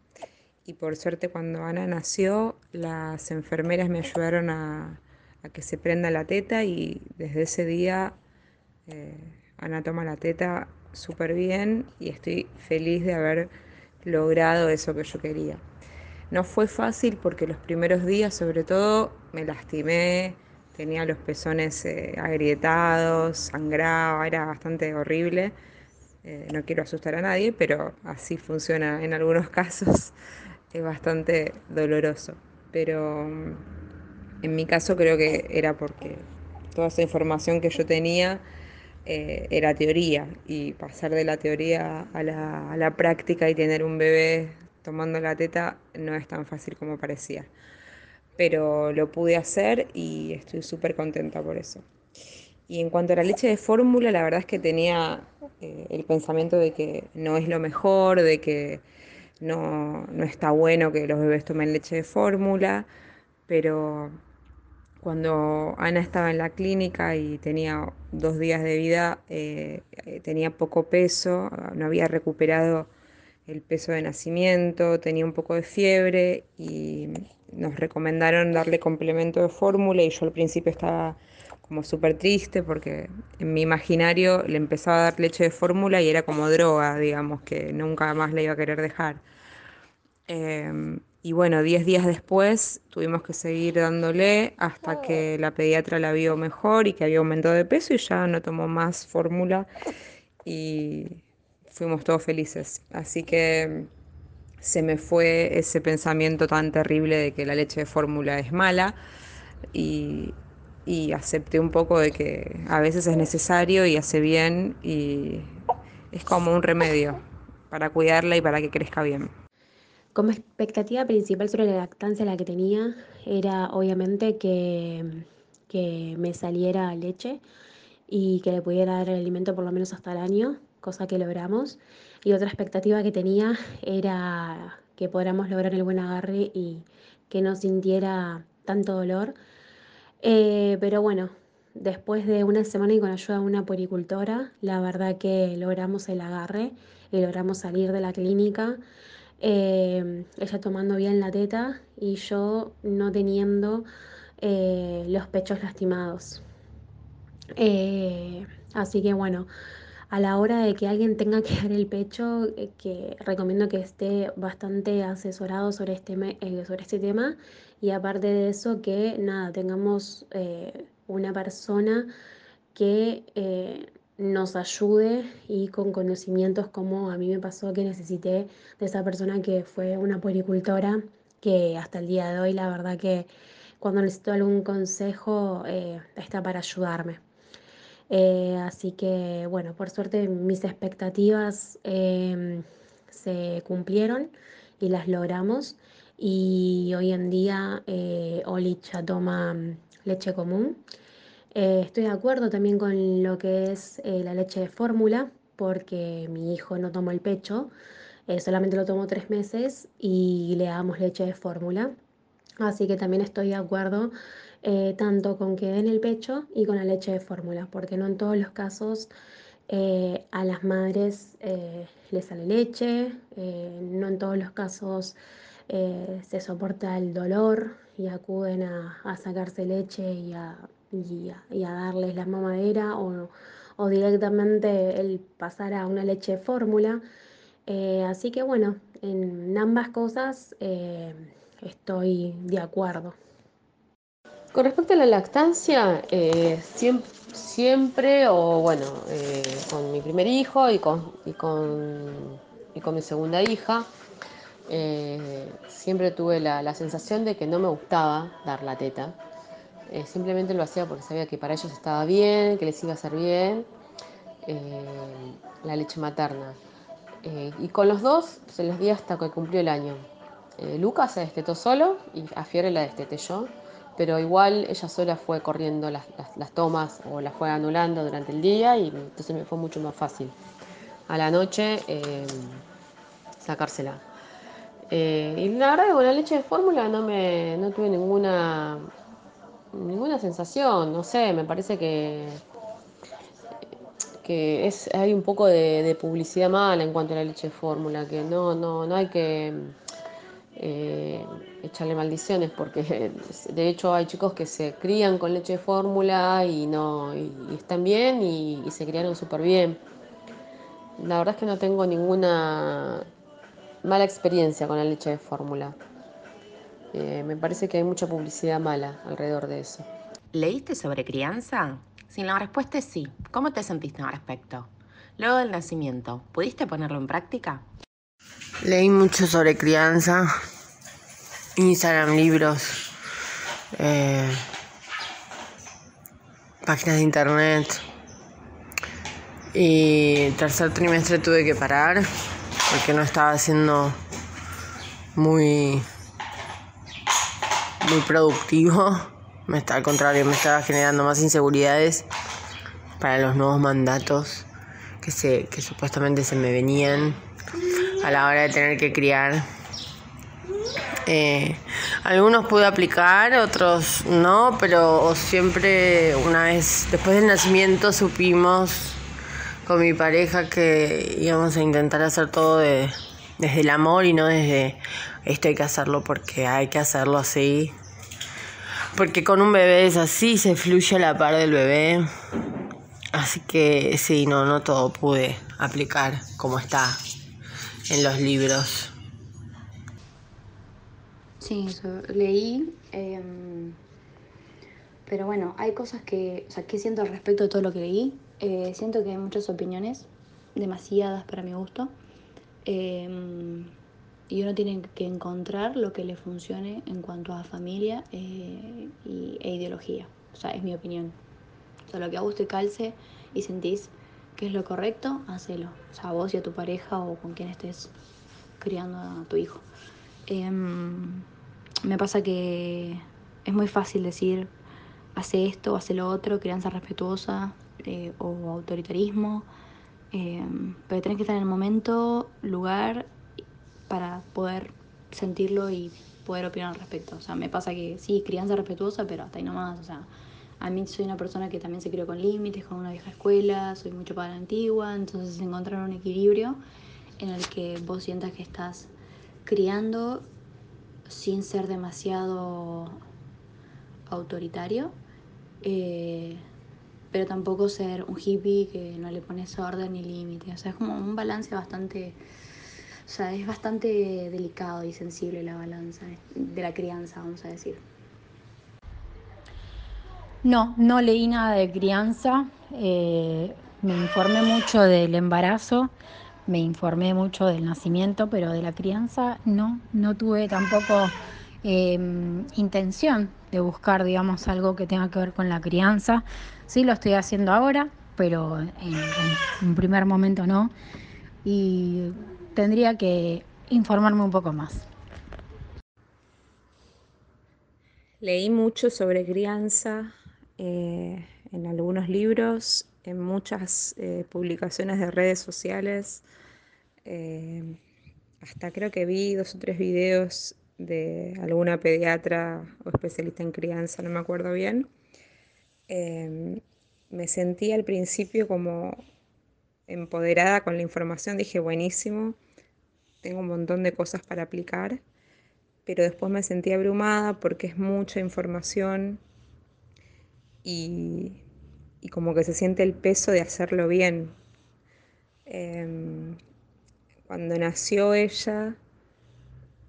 y por suerte cuando Ana nació las enfermeras me ayudaron a, que se prenda la teta y desde ese día eh, Ana toma la teta súper bien y estoy feliz de haber logrado eso que yo quería. No fue fácil porque los primeros días sobre todo me lastimé, tenía los pezones eh, agrietados, sangraba, era bastante horrible. Eh, no quiero asustar a nadie, pero así funciona en algunos casos. Es bastante doloroso. Pero mm, en mi caso creo que era porque toda esa información que yo tenía eh, era teoría y pasar de la teoría a la, práctica y tener un bebé tomando la teta no es tan fácil como parecía. Pero lo pude hacer y estoy súper contenta por eso. Y en cuanto a la leche de fórmula, la verdad es que tenía eh, el pensamiento de que no es lo mejor, de que no, no está bueno que los bebés tomen leche de fórmula, pero cuando Ana estaba en la clínica y tenía dos días de vida, eh, eh, tenía poco peso, no había recuperado el peso de nacimiento, tenía un poco de fiebre y nos recomendaron darle complemento de fórmula y yo al principio estaba como súper triste porque en mi imaginario le empezaba a dar leche de fórmula y era como droga, digamos, que nunca más le iba a querer dejar. Em, y bueno, 10 días después tuvimos que seguir dándole hasta que la pediatra la vio mejor y que había aumentado de peso y ya no tomó más fórmula y fuimos todos felices. Así que se me fue ese pensamiento tan terrible de que la leche de fórmula es mala y, y acepté un poco de que a veces es necesario y hace bien y es como un remedio para cuidarla y para que crezca bien. Como expectativa principal sobre la lactancia la que tenía era obviamente que, que me saliera leche y que le pudiera dar el alimento por lo menos hasta el año, cosa que logramos. Y otra expectativa que tenía era que podamos lograr el buen agarre y que no sintiera tanto dolor. Eh, pero bueno, después de una semana y con ayuda de una puericultora, la verdad que logramos el agarre y logramos salir de la clínica Em, ella tomando bien la teta y yo no teniendo eh, los pechos lastimados. Eh, así que bueno, a la hora de que alguien tenga que dar el pecho, eh, que recomiendo que esté bastante asesorado sobre este, sobre este tema y aparte de eso que nada, tengamos una persona que nos ayude y con conocimientos como a mí me pasó que necesité de esa persona que fue una puericultora, que hasta el día de hoy la verdad que cuando necesito algún consejo eh, está para ayudarme. Eh, así que bueno, por suerte mis expectativas em, se cumplieron y las logramos y hoy en día eh, Olich ya toma mm, leche común. Eh, estoy de acuerdo también con lo que es eh, la leche de fórmula, porque mi hijo no tomó el pecho, eh, solamente lo tomó tres meses y le damos leche de fórmula. Así que también estoy de acuerdo tanto con que den el pecho y con la leche de fórmula, porque no en todos los casos a las madres les sale leche, no en todos los casos se soporta el dolor y acuden a sacarse leche y a, y a- y a darles la mamadera o, directamente el pasar a una leche fórmula. Eh, así que bueno, en ambas cosas eh, estoy de acuerdo. Con respecto a la lactancia, eh, siem- siempre, o bueno, con mi primer hijo y con, mi segunda hija, siempre tuve la, la sensación de que no me gustaba dar la teta. Eh, simplemente lo hacía porque sabía que para ellos estaba bien, que les iba a hacer bien eh, la leche materna. Eh, y con los dos se los di hasta que cumplió el año. Lucas se destetó solo y a Fiore la desteté yo, pero igual ella sola fue corriendo las, las- tomas o las fue anulando durante el día y entonces me fue mucho más fácil. A la noche sacársela. Y la verdad que con la leche de fórmula no me no tuve ninguna ninguna sensación, no sé, me parece que que es, hay un poco de, publicidad mala en cuanto a la leche de fórmula, que no, no, no hay que eh, echarle maldiciones, porque de hecho hay chicos que se crían con leche de fórmula y no y, y están bien y, y se criaron súper bien. La verdad es que no tengo ninguna mala experiencia con la leche de fórmula. Eh, me parece que hay mucha publicidad mala alrededor de eso. ¿Leíste sobre crianza? Si la respuesta es sí, ¿cómo te sentiste al respecto? Luego del nacimiento, ¿pudiste ponerlo en práctica? Leí mucho sobre crianza, Instagram, libros, eh, páginas de internet. Y tercer trimestre tuve que parar porque no estaba siendo muy, muy productivo. Me está, al contrario, me estaba generando más inseguridades para los nuevos mandatos que, se, que supuestamente se me venían a la hora de tener que criar. Eh, algunos pude aplicar, otros no, pero siempre una vez después del nacimiento supimos con mi pareja que íbamos a intentar hacer todo de- desde el amor y no desde esto hay que hacerlo porque hay que hacerlo así. Porque con un bebé es así, se fluye a la par del bebé. Así que sí, no, no todo pude aplicar como está en los libros. Sí, leí. em, pero bueno, hay cosas que, o sea, ¿qué siento al respecto de todo lo que leí? Eh, siento que hay muchas opiniones, demasiadas para mi gusto. Em, y uno tiene que encontrar lo que le funcione en cuanto a familia eh, y, e ideología. O sea, es mi opinión. O sea, lo que a vos te calce y sentís que es lo correcto, hacelo. O sea, a vos y a tu pareja o con quien estés criando a tu hijo. Em, me pasa que es muy fácil decir, hace esto, hace lo otro, crianza respetuosa eh, o autoritarismo, em, pero tenés que estar en el momento, lugar, para poder sentirlo y poder opinar al respecto. O sea, me pasa que sí, crianza respetuosa, pero hasta ahí nomás. O sea, a mí soy una persona que también se crió con límites, con una vieja escuela, soy mucho para la antigua, entonces encontrar un equilibrio en el que vos sientas que estás criando sin ser demasiado autoritario, eh, pero tampoco ser un hippie que no le pones orden ni límite. O sea, es como un balance bastante, o sea, es bastante delicado y sensible la balanza de la crianza, vamos a decir. No, no leí nada de crianza. eh, me informé mucho del embarazo, me informé mucho del nacimiento, pero de la crianza no, no tuve tampoco eh, intención de buscar, digamos, algo que tenga que ver con la crianza. Sí lo estoy haciendo ahora, pero en, un primer momento no. Y tendría que informarme un poco más. Leí mucho sobre crianza eh, en algunos libros, en muchas eh, publicaciones de redes sociales. eh, hasta creo que vi dos o tres videos de alguna pediatra o especialista en crianza, no me acuerdo bien. Eh, me sentí al principio como empoderada con la información, dije buenísimo, tengo un montón de cosas para aplicar, pero después me sentí abrumada porque es mucha información y, y como que se siente el peso de hacerlo bien. Em, cuando nació ella,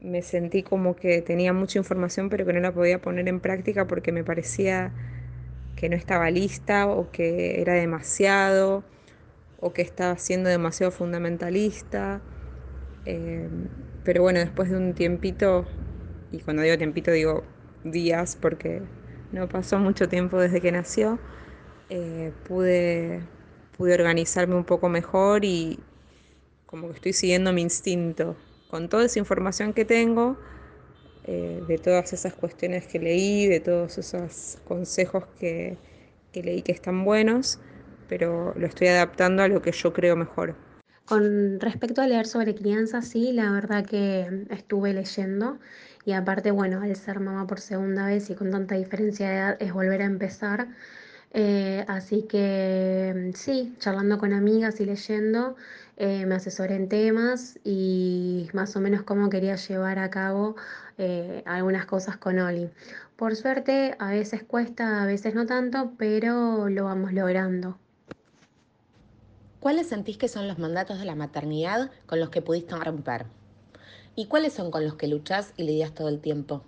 me sentí como que tenía mucha información, pero que no la podía poner en práctica porque me parecía que no estaba lista o que era demasiado o que estaba siendo demasiado fundamentalista. Eh, pero bueno, después de un tiempito, y cuando digo tiempito digo días porque no pasó mucho tiempo desde que nació, eh, pude, pude organizarme un poco mejor y como que estoy siguiendo mi instinto. Con toda esa información que tengo, eh, de todas esas cuestiones que leí, de todos esos consejos que, que leí que están buenos, pero lo estoy adaptando a lo que yo creo mejor. Con respecto a leer sobre crianza, sí, la verdad que estuve leyendo y aparte, bueno, al ser mamá por segunda vez y con tanta diferencia de edad es volver a empezar. Eh, así que sí, charlando con amigas y leyendo, eh, me asesoré en temas y más o menos cómo quería llevar a cabo eh, algunas cosas con Oli. Por suerte, a veces cuesta, a veces no tanto, pero lo vamos logrando. ¿Cuáles sentís que son los mandatos de la maternidad con los que pudiste romper? ¿Y cuáles son con los que luchás y lidias todo el tiempo?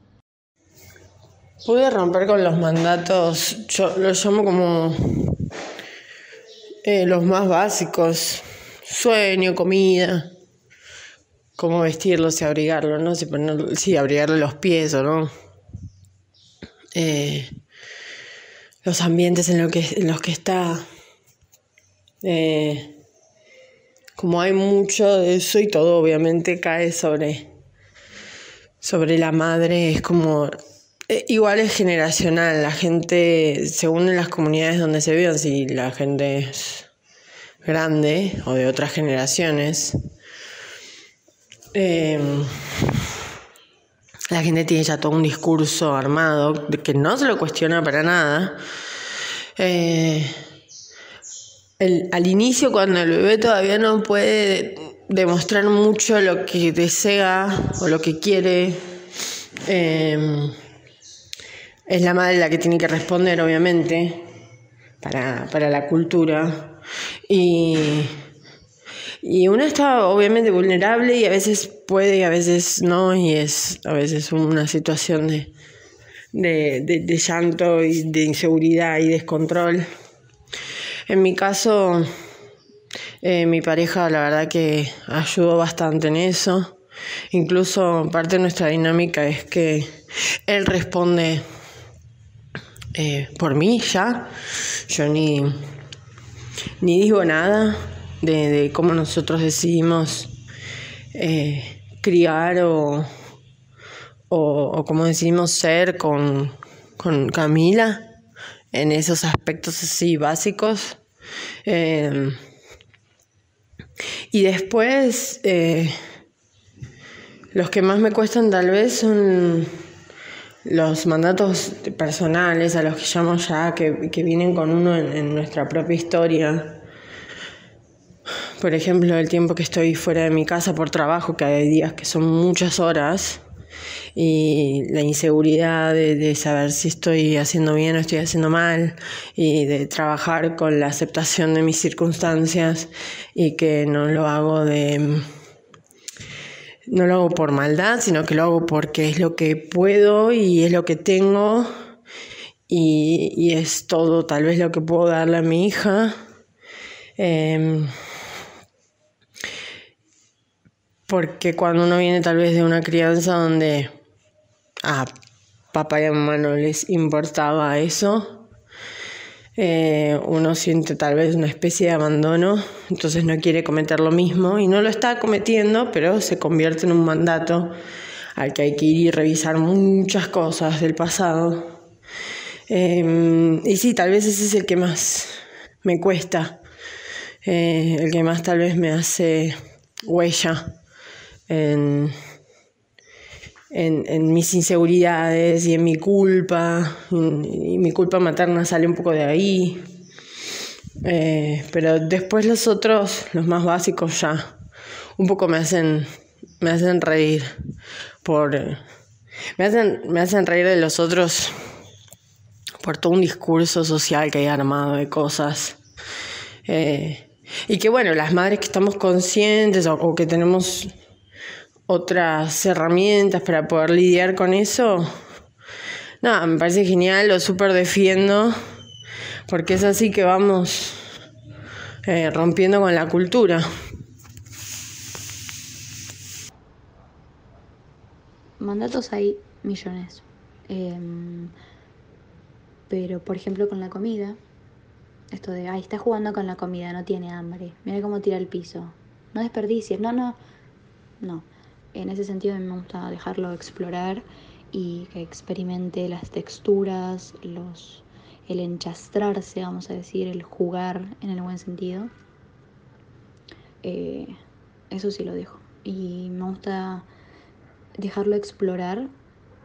Pude romper con los mandatos, yo los llamo como eh, los más básicos, sueño, comida, cómo vestirlos y abrigarlo, ¿no? Si ponerlo, sí, abrigarle los pies o no. Eh, los ambientes en, lo que, en los que está. Eh, como hay mucho de eso y todo obviamente cae sobre, sobre la madre, es como eh, igual es generacional, la gente, según en las comunidades donde se viven, si la gente es grande o de otras generaciones, eh, la gente tiene ya todo un discurso armado que no se lo cuestiona para nada. Eh, al inicio, cuando el bebé todavía no puede demostrar mucho lo que desea o lo que quiere, eh, es la madre la que tiene que responder, obviamente, para, para la cultura. Y, y uno está obviamente vulnerable y a veces puede y a veces no, y es a veces una situación de, de, de, de llanto y de inseguridad y descontrol. En mi caso, eh, mi pareja la verdad que ayudó bastante en eso. Incluso parte de nuestra dinámica es que él responde eh, por mí ya. Yo ni, ni digo nada de, cómo nosotros decidimos eh, criar o, o, cómo decidimos ser con, con Camila en esos aspectos así básicos. Eh, y después, eh, los que más me cuestan tal vez son los mandatos personales, a los que llamo ya, que, que vienen con uno en, nuestra propia historia. Por ejemplo, el tiempo que estoy fuera de mi casa por trabajo, que hay días que son muchas horas, y la inseguridad de, de, saber si estoy haciendo bien o estoy haciendo mal y de trabajar con la aceptación de mis circunstancias y que no lo hago de no lo hago por maldad sino que lo hago porque es lo que puedo y es lo que tengo y, y es todo tal vez lo que puedo darle a mi hija. Eh, porque cuando uno viene tal vez de una crianza donde a papá y a mamá no les importaba eso, eh, uno siente tal vez una especie de abandono, entonces no quiere cometer lo mismo y no lo está cometiendo, pero se convierte en un mandato al que hay que ir y revisar muchas cosas del pasado. Em, y sí, tal vez ese es el que más me cuesta, eh, el que más tal vez me hace huella en, en, mis inseguridades y en mi culpa. Y, mi culpa materna sale un poco de ahí. Eh, pero después los otros, los más básicos ya, un poco me hacen, me hacen reír por... Me hacen, me hacen reír de los otros por todo un discurso social que hay armado de cosas. Eh, y que bueno, las madres que estamos conscientes o, que tenemos otras herramientas para poder lidiar con eso, nada, me parece genial, lo súper defiendo, porque es así que vamos eh, rompiendo con la cultura. Mandatos hay millones. Em, pero, por ejemplo, con la comida, esto de, ay, está jugando con la comida, no tiene hambre, mira cómo tira el piso, no desperdicies, no, no, no. En ese sentido me gusta dejarlo explorar y que experimente las texturas, los, el enchastrarse, vamos a decir, el jugar en el buen sentido. Eh, eso sí lo dejo. Y me gusta dejarlo explorar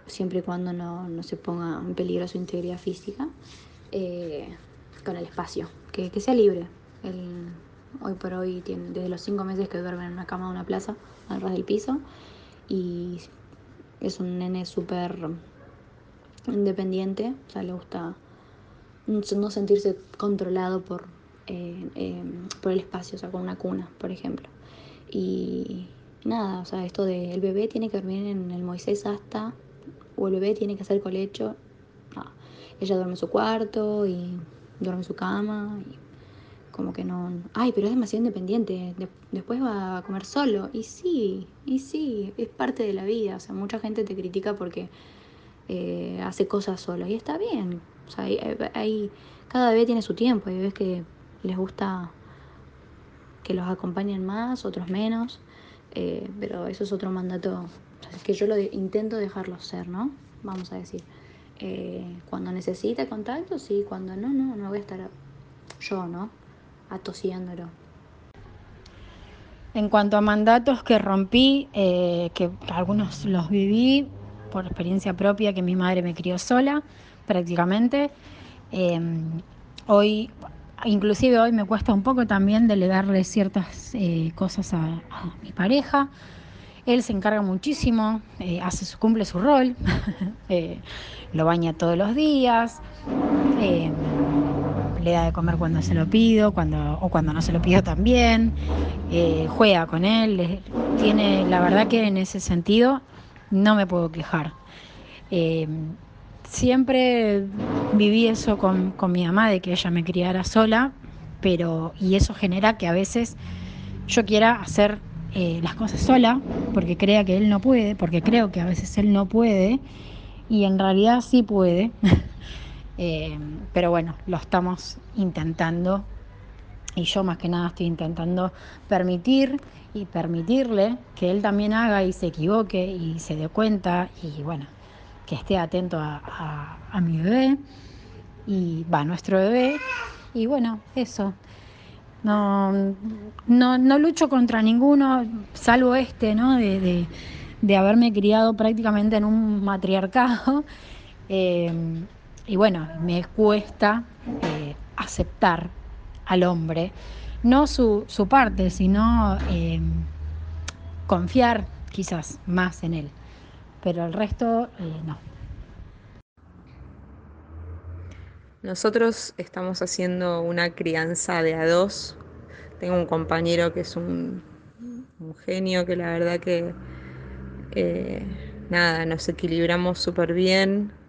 siempre y cuando no, se ponga en peligro su integridad física, eh, con el espacio, que, sea libre. hoy por hoy tiene desde los cinco meses que duerme en una cama de una plaza, al ras del piso, y es un nene súper independiente, o sea, le gusta no sentirse controlado por, eh, eh, por el espacio, o sea, con una cuna, por ejemplo. Y nada, o sea, esto de el bebé tiene que dormir en el Moisés hasta o el bebé tiene que hacer colecho. No. Ella duerme en su cuarto y duerme en su cama y como que no... Ay, pero es demasiado independiente, después va a comer solo. Y sí, y sí, es parte de la vida. O sea, mucha gente te critica porque eh, hace cosas solo y está bien. O sea, hay, cada bebé tiene su tiempo. Hay bebés que les gusta que los acompañen más, otros menos. Eh, pero eso es otro mandato es que yo lo intento dejarlo ser, ¿no? Vamos a decir. Eh, cuando necesite contacto, sí, cuando no, no, no voy a estar yo, ¿no? Atosiéndolo. En cuanto a mandatos que rompí, eh, que algunos los viví por experiencia propia, que mi madre me crió sola, prácticamente. Em, hoy, inclusive hoy me cuesta un poco también delegarle ciertas eh, cosas a, mi pareja él se encarga muchísimo, eh, hace cumple su rol, lo baña todos los días, eh, le da de comer cuando se lo pido, cuando, o cuando no se lo pido también, juega con él, tiene, la verdad que en ese sentido no me puedo quejar. siempre viví eso con, con mi mamá, de que ella me criara sola, pero, y eso genera que a veces yo quiera hacer eh, las cosas sola, porque crea que él no puede, porque creo que a veces él no puede, y en realidad sí puede. Eh, pero bueno, lo estamos intentando, y yo más que nada estoy intentando permitir y permitirle que él también haga y se equivoque y se dé cuenta, y bueno, que esté atento a, mi bebé, y va, nuestro bebé, y bueno, eso. No, no, no lucho contra ninguno, salvo este, ¿no? De, de, haberme criado prácticamente en un matriarcado. Eh, y bueno, me cuesta eh, aceptar al hombre, no su, su parte, sino eh, confiar quizás más en él. Pero el resto, no. Nosotros estamos haciendo una crianza de a dos. Tengo un compañero que es un, genio que la verdad que eh, nada, nos equilibramos súper bien.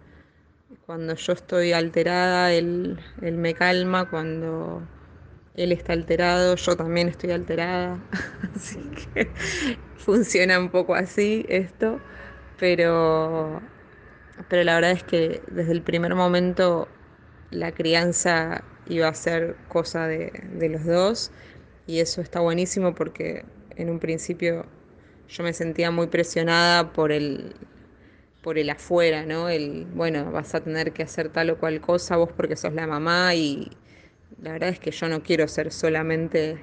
Cuando yo estoy alterada, él, él me calma. Cuando él está alterado, yo también estoy alterada. así que funciona un poco así esto. Pero, pero la verdad es que desde el primer momento la crianza iba a ser cosa de, los dos y eso está buenísimo porque en un principio yo me sentía muy presionada por el, por el afuera, ¿no? El, bueno, vas a tener que hacer tal o cual cosa vos porque sos la mamá y la verdad es que yo no quiero ser solamente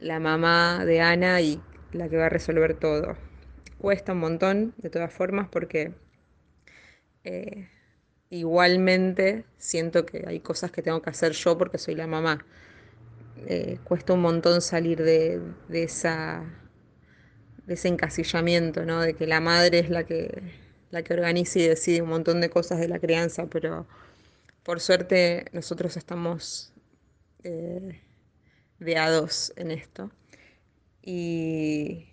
la mamá de Ana y la que va a resolver todo. Cuesta un montón, de todas formas, porque eh, igualmente siento que hay cosas que tengo que hacer yo porque soy la mamá. Eh, cuesta un montón salir de, de, ese encasillamiento, ¿no? De que la madre es la que, la que organiza y decide un montón de cosas de la crianza, pero por suerte nosotros estamos eh, en esto. Y,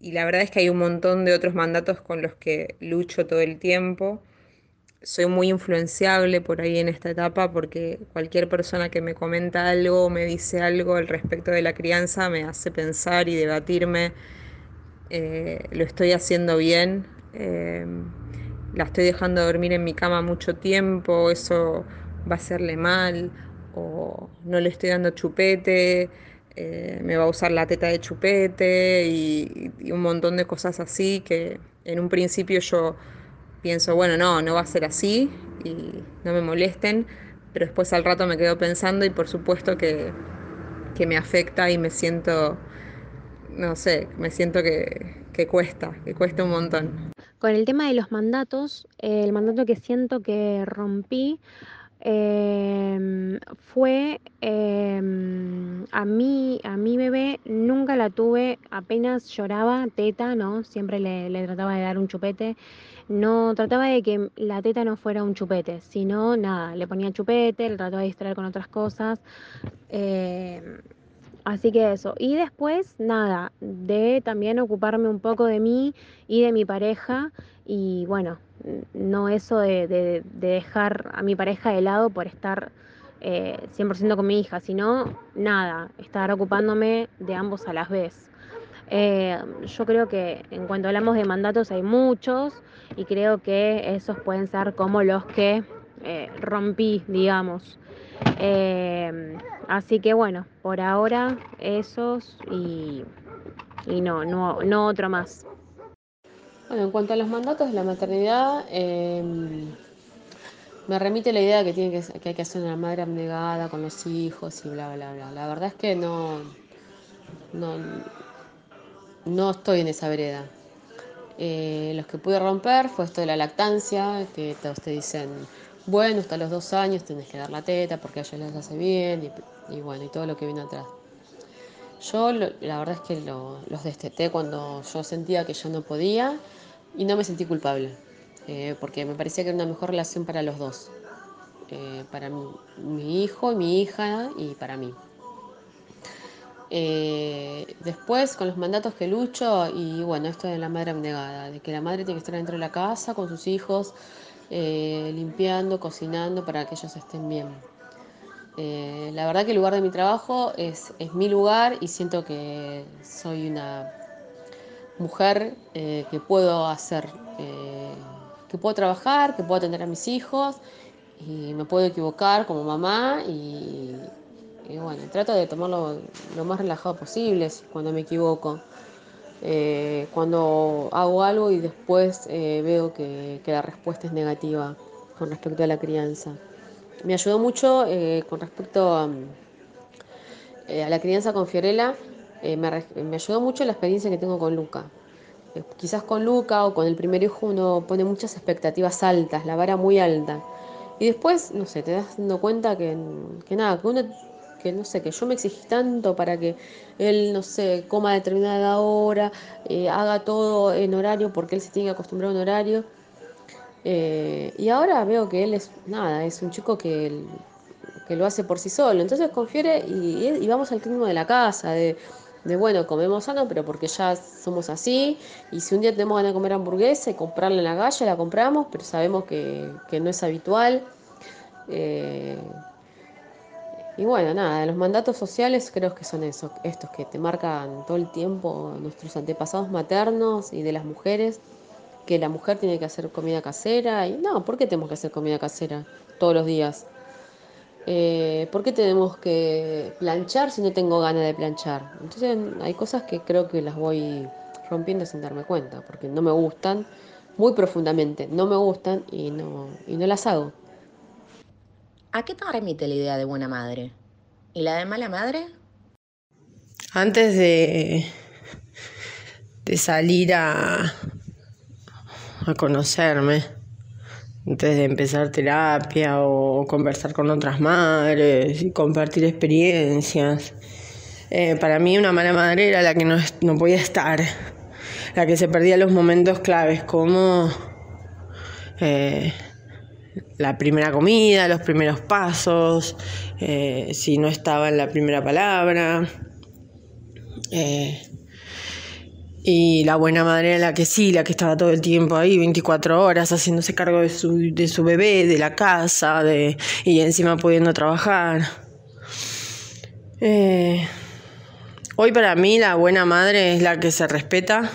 y la verdad es que hay un montón de otros mandatos con los que lucho todo el tiempo soy muy influenciable por ahí en esta etapa porque cualquier persona que me comenta algo o me dice algo al respecto de la crianza me hace pensar y debatirme, eh, lo estoy haciendo bien, eh, la estoy dejando dormir en mi cama mucho tiempo, eso va a hacerle mal, o no le estoy dando chupete, eh, me va a usar la teta de chupete y un montón de cosas así que en un principio yo pienso, bueno, no, no va a ser así y no me molesten, pero después al rato me quedo pensando y por supuesto que, me afecta y me siento, no sé, me siento que, cuesta, que cuesta un montón. Con el tema de los mandatos, el mandato que siento que rompí em, fue em, a mí, a mi bebé nunca la tuve, apenas lloraba, teta, ¿no? Siempre le, trataba de dar un chupete no trataba de que la teta no fuera un chupete, sino nada, le ponía chupete, le trataba de distraer con otras cosas. Eh, así que eso. Y después, nada, de también ocuparme un poco de mí y de mi pareja. Y bueno, no eso de, dejar a mi pareja de lado por estar 100% eh, con mi hija, sino nada, estar ocupándome de ambos a las vez. Eh, yo creo que en cuanto hablamos de mandatos hay muchos y creo que esos pueden ser como los que eh, rompí, digamos. Eh, así que bueno, por ahora esos y, no, no, no otro más. Bueno, en cuanto a los mandatos de la maternidad, me remite la idea que, tiene que, que hay que hacer una madre abnegada con los hijos y bla, bla, bla. La verdad es que no, no no estoy en esa vereda. Eh, los que pude romper fue esto de la lactancia, que todos te dicen, bueno, hasta los dos años tienes que dar la teta porque a ellos les hace bien y, bueno, y todo lo que viene atrás. Yo la verdad es que los desteté cuando yo sentía que yo no podía y no me sentí culpable, eh, porque me parecía que era una mejor relación para los dos, eh, para mi hijo y mi hija y para mí. Eh, después, con los mandatos que lucho, y bueno, esto de la madre abnegada, de que la madre tiene que estar dentro de la casa con sus hijos, eh, limpiando, cocinando para que ellos estén bien. Eh, la verdad que el lugar de mi trabajo es, mi lugar y siento que soy una mujer que puedo hacer, que puedo trabajar, que puedo atender a mis hijos y me puedo equivocar como mamá y bueno, trato de tomarlo lo más relajado posible cuando me equivoco. Eh, cuando hago algo y después eh, veo que, la respuesta es negativa con respecto a la crianza. Me ayudó mucho eh, con respecto a, la crianza con Fiorella, me, me, ayudó mucho la experiencia que tengo con Luca. quizás con Luca o con el primer hijo uno pone muchas expectativas altas, la vara muy alta. Y después, no sé, te das dando cuenta que, que nada, que uno que no sé, que yo me exigí tanto para que él, no sé, coma a determinada hora, eh, haga todo en horario porque él se tiene que acostumbrar a un horario. Eh, y ahora veo que él es, nada, es un chico que, que lo hace por sí solo. Entonces confiere y, vamos al ritmo de la casa, de, bueno, comemos sano, pero porque ya somos así. Y si un día tenemos ganas de comer hamburguesa y comprarla en la calle, la compramos, pero sabemos que, no es habitual. Eh, y bueno, nada, los mandatos sociales creo que son esos, estos que te marcan todo el tiempo nuestros antepasados maternos y de las mujeres, que la mujer tiene que hacer comida casera. Y no, ¿por qué tenemos que hacer comida casera todos los días? Eh, ¿Por qué tenemos que planchar si no tengo ganas de planchar? Entonces hay cosas que creo que las voy rompiendo sin darme cuenta, porque no me gustan muy profundamente, no me gustan y no, y no las hago. ¿A qué te remite la idea de buena madre? ¿Y la de mala madre? Antes de, salir a, a conocerme, antes de empezar terapia o conversar con otras madres y compartir experiencias, eh, para mí una mala madre era la que no, no podía estar, la que se perdía los momentos claves, como eh, la primera comida, los primeros pasos, eh, si no estaba en la primera palabra. y la buena madre era la que sí, la que estaba todo el tiempo ahí, 24 horas, haciéndose cargo de su, de su bebé, de la casa, de, y encima pudiendo trabajar. Hoy para mí la buena madre es la que se respeta,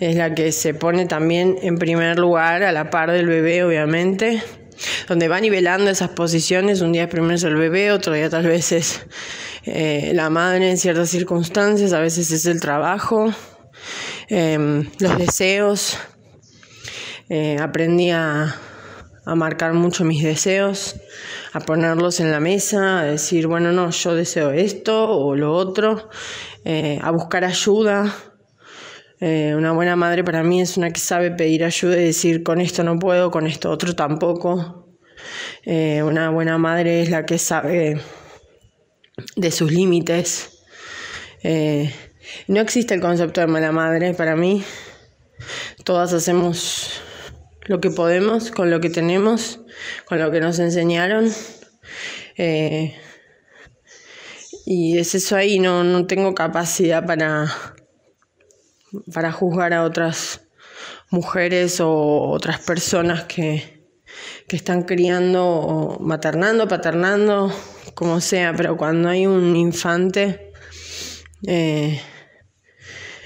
es la que se pone también en primer lugar a la par del bebé, obviamente, donde va nivelando esas posiciones, un día primero el bebé, otro día tal vez es eh, la madre en ciertas circunstancias, a veces es el trabajo, em, los deseos. Eh, aprendí a, a marcar mucho mis deseos, a ponerlos en la mesa, a decir, bueno, no, yo deseo esto o lo otro, eh, a buscar ayuda. Eh, una buena madre para mí es una que sabe pedir ayuda y decir, con esto no puedo, con esto otro tampoco. Eh, una buena madre es la que sabe de sus límites. no existe el concepto de mala madre para mí. Todas hacemos lo que podemos, con lo que tenemos, con lo que nos enseñaron. Eh, y es eso ahí, no, no tengo capacidad para, para juzgar a otras mujeres o otras personas que, que están criando o maternando, paternando, como sea, pero cuando hay un infante eh,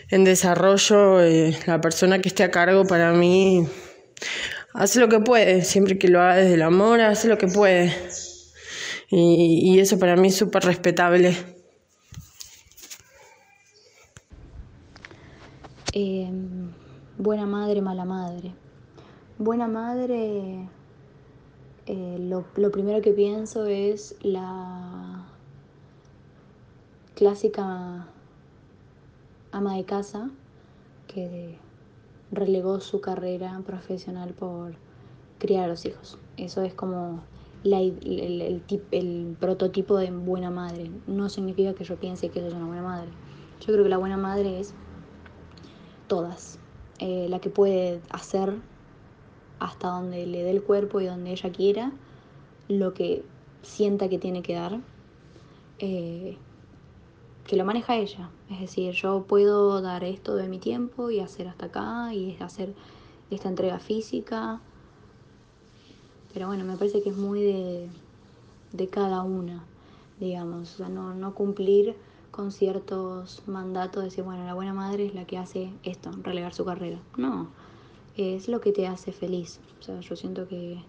en desarrollo, eh, la persona que esté a cargo para mí hace lo que puede, siempre que lo haga desde el amor, hace lo que puede. Y, eso para mí es súper respetable. Em, buena madre, mala madre. Buena madre, eh, lo, lo primero que pienso es la clásica ama de casa que relegó su carrera profesional por criar a los hijos. Eso es como el, prototipo de buena madre. No significa que yo piense que es una buena madre. Yo creo que la buena madre es todas. Eh, la que puede hacer hasta donde le dé el cuerpo y donde ella quiera, lo que sienta que tiene que dar. Eh, que lo maneja ella. Es decir, yo puedo dar esto de mi tiempo y hacer hasta acá y hacer esta entrega física. Pero bueno, me parece que es muy de, de cada una, digamos. O sea, no, no cumplir con ciertos mandatos, decir, bueno, la buena madre es la que hace esto, relegar su carrera. No, es lo que te hace feliz. O sea, yo siento que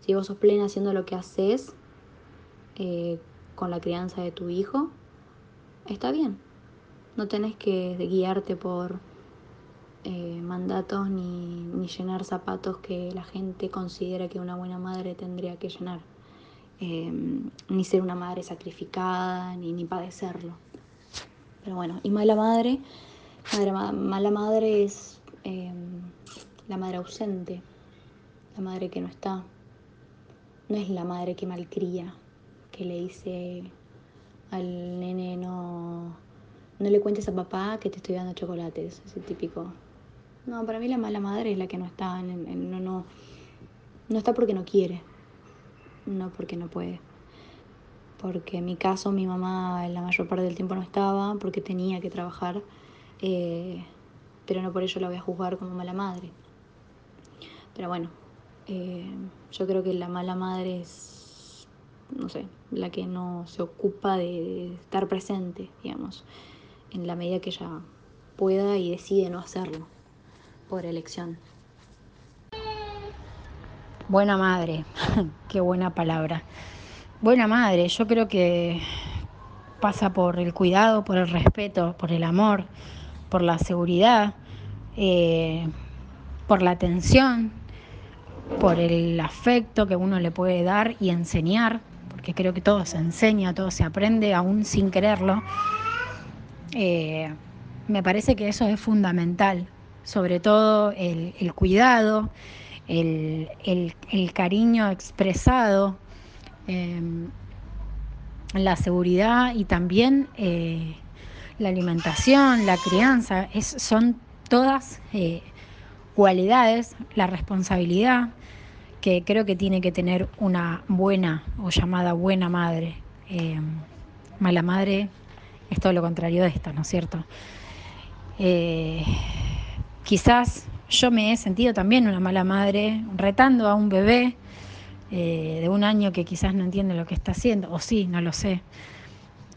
si vos sos plena haciendo lo que haces eh, con la crianza de tu hijo, está bien. No tenés que guiarte por eh, mandatos ni, llenar zapatos que la gente considera que una buena madre tendría que llenar. Em, ni ser una madre sacrificada, ni, ni padecerlo. Pero bueno, y mala madre, mala madre es em, la madre ausente, la madre que no está. No es la madre que malcría, que le dice al nene no, no le cuentes a papá que te estoy dando chocolates, ese típico. No, para mí la mala madre es la que no está, no, no, no está porque no quiere, no porque no puede. Porque en mi caso mi mamá la mayor parte del tiempo no estaba porque tenía que trabajar, eh, pero no por ello la voy a juzgar como mala madre. Pero bueno, eh, yo creo que la mala madre es no sé, la que no se ocupa de estar presente, digamos, en la medida que ella pueda y decide no hacerlo por elección. Buena madre, qué buena palabra. Buena madre, yo creo que pasa por el cuidado, por el respeto, por el amor, por la seguridad, eh, por la atención, por el afecto que uno le puede dar y enseñar, porque creo que todo se enseña, todo se aprende aún sin quererlo. Eh, me parece que eso es fundamental, sobre todo el, cuidado, el, cariño expresado, em, la seguridad y también eh, la alimentación, la crianza, son todas eh, cualidades, la responsabilidad que creo que tiene que tener una buena o llamada buena madre. Em, mala madre es todo lo contrario de esta, ¿no es cierto? Eh, quizás yo me he sentido también una mala madre retando a un bebé eh, de un año que quizás no entiende lo que está haciendo, o sí, no lo sé.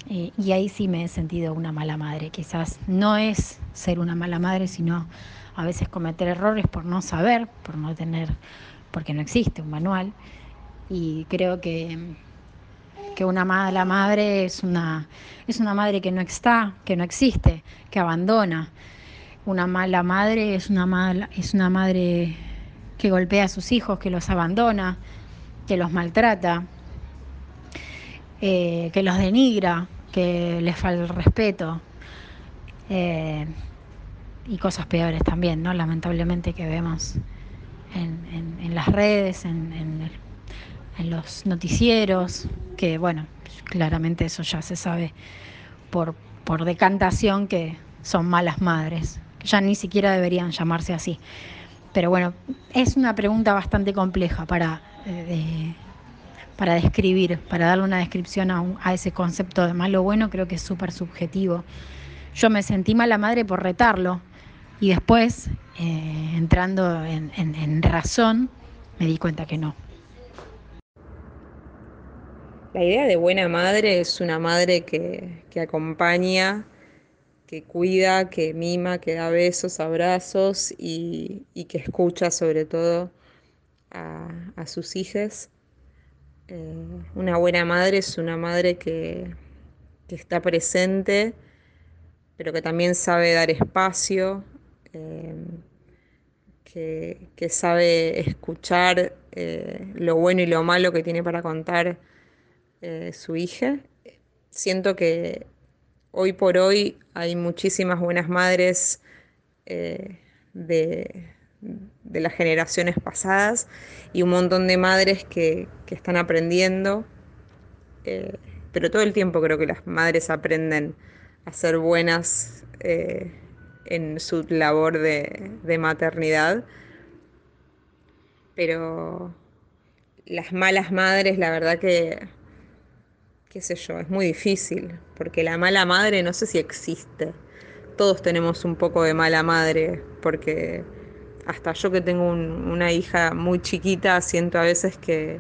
Y ahí sí me he sentido una mala madre. Quizás no es ser una mala madre, sino a veces cometer errores por no saber, por no tener, porque no existe un manual. Y creo que que una mala madre es una, es una madre que no está, que no existe, que abandona. Una mala madre es una, mala, es una madre que golpea a sus hijos, que los abandona, que los maltrata, eh, que los denigra, que les falta el respeto. Eh, y cosas peores también, ¿no? Lamentablemente que vemos en, las redes, en, los noticieros, que bueno, claramente eso ya se sabe por, por decantación que son malas madres, ya ni siquiera deberían llamarse así. Pero bueno, es una pregunta bastante compleja para, para describir, para darle una descripción a, a ese concepto de malo bueno, creo que es súper subjetivo. Yo me sentí mala madre por retarlo y después, eh, entrando en razón, me di cuenta que no. La idea de buena madre es una madre que, acompaña, que cuida, que mima, que da besos, abrazos y, que escucha sobre todo a, sus hijas. Eh, una buena madre es una madre que, está presente, pero que también sabe dar espacio, eh, que, sabe escuchar eh, lo bueno y lo malo que tiene para contar su hija. Siento que hoy por hoy hay muchísimas buenas madres eh, de, las generaciones pasadas y un montón de madres que, están aprendiendo, eh, pero todo el tiempo creo que las madres aprenden a ser buenas en su labor de, de maternidad, pero las malas madres, la verdad que qué sé yo, es muy difícil, porque la mala madre no sé si existe. Todos tenemos un poco de mala madre, porque hasta yo que tengo una hija muy chiquita, siento a veces que,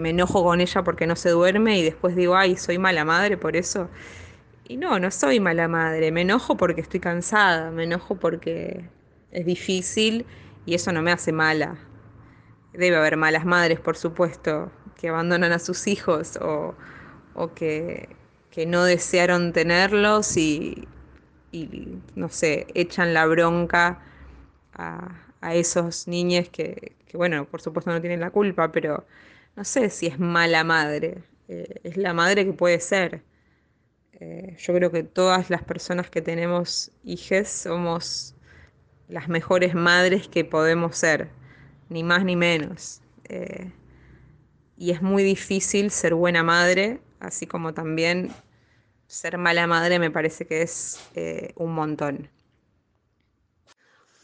me enojo con ella porque no se duerme y después digo, ay, soy mala madre por eso. Y no, no soy mala madre, me enojo porque estoy cansada, me enojo porque es difícil y eso no me hace mala. Debe haber malas madres, por supuesto, que abandonan a sus hijos o, que, no desearon tenerlos y, no sé, echan la bronca a, esos niños que, bueno, por supuesto no tienen la culpa, pero no sé si es mala madre, eh, es la madre que puede ser. Eh, yo creo que todas las personas que tenemos hijos somos las mejores madres que podemos ser, ni más ni menos. Eh, y es muy difícil ser buena madre, así como también ser mala madre me parece que es un montón.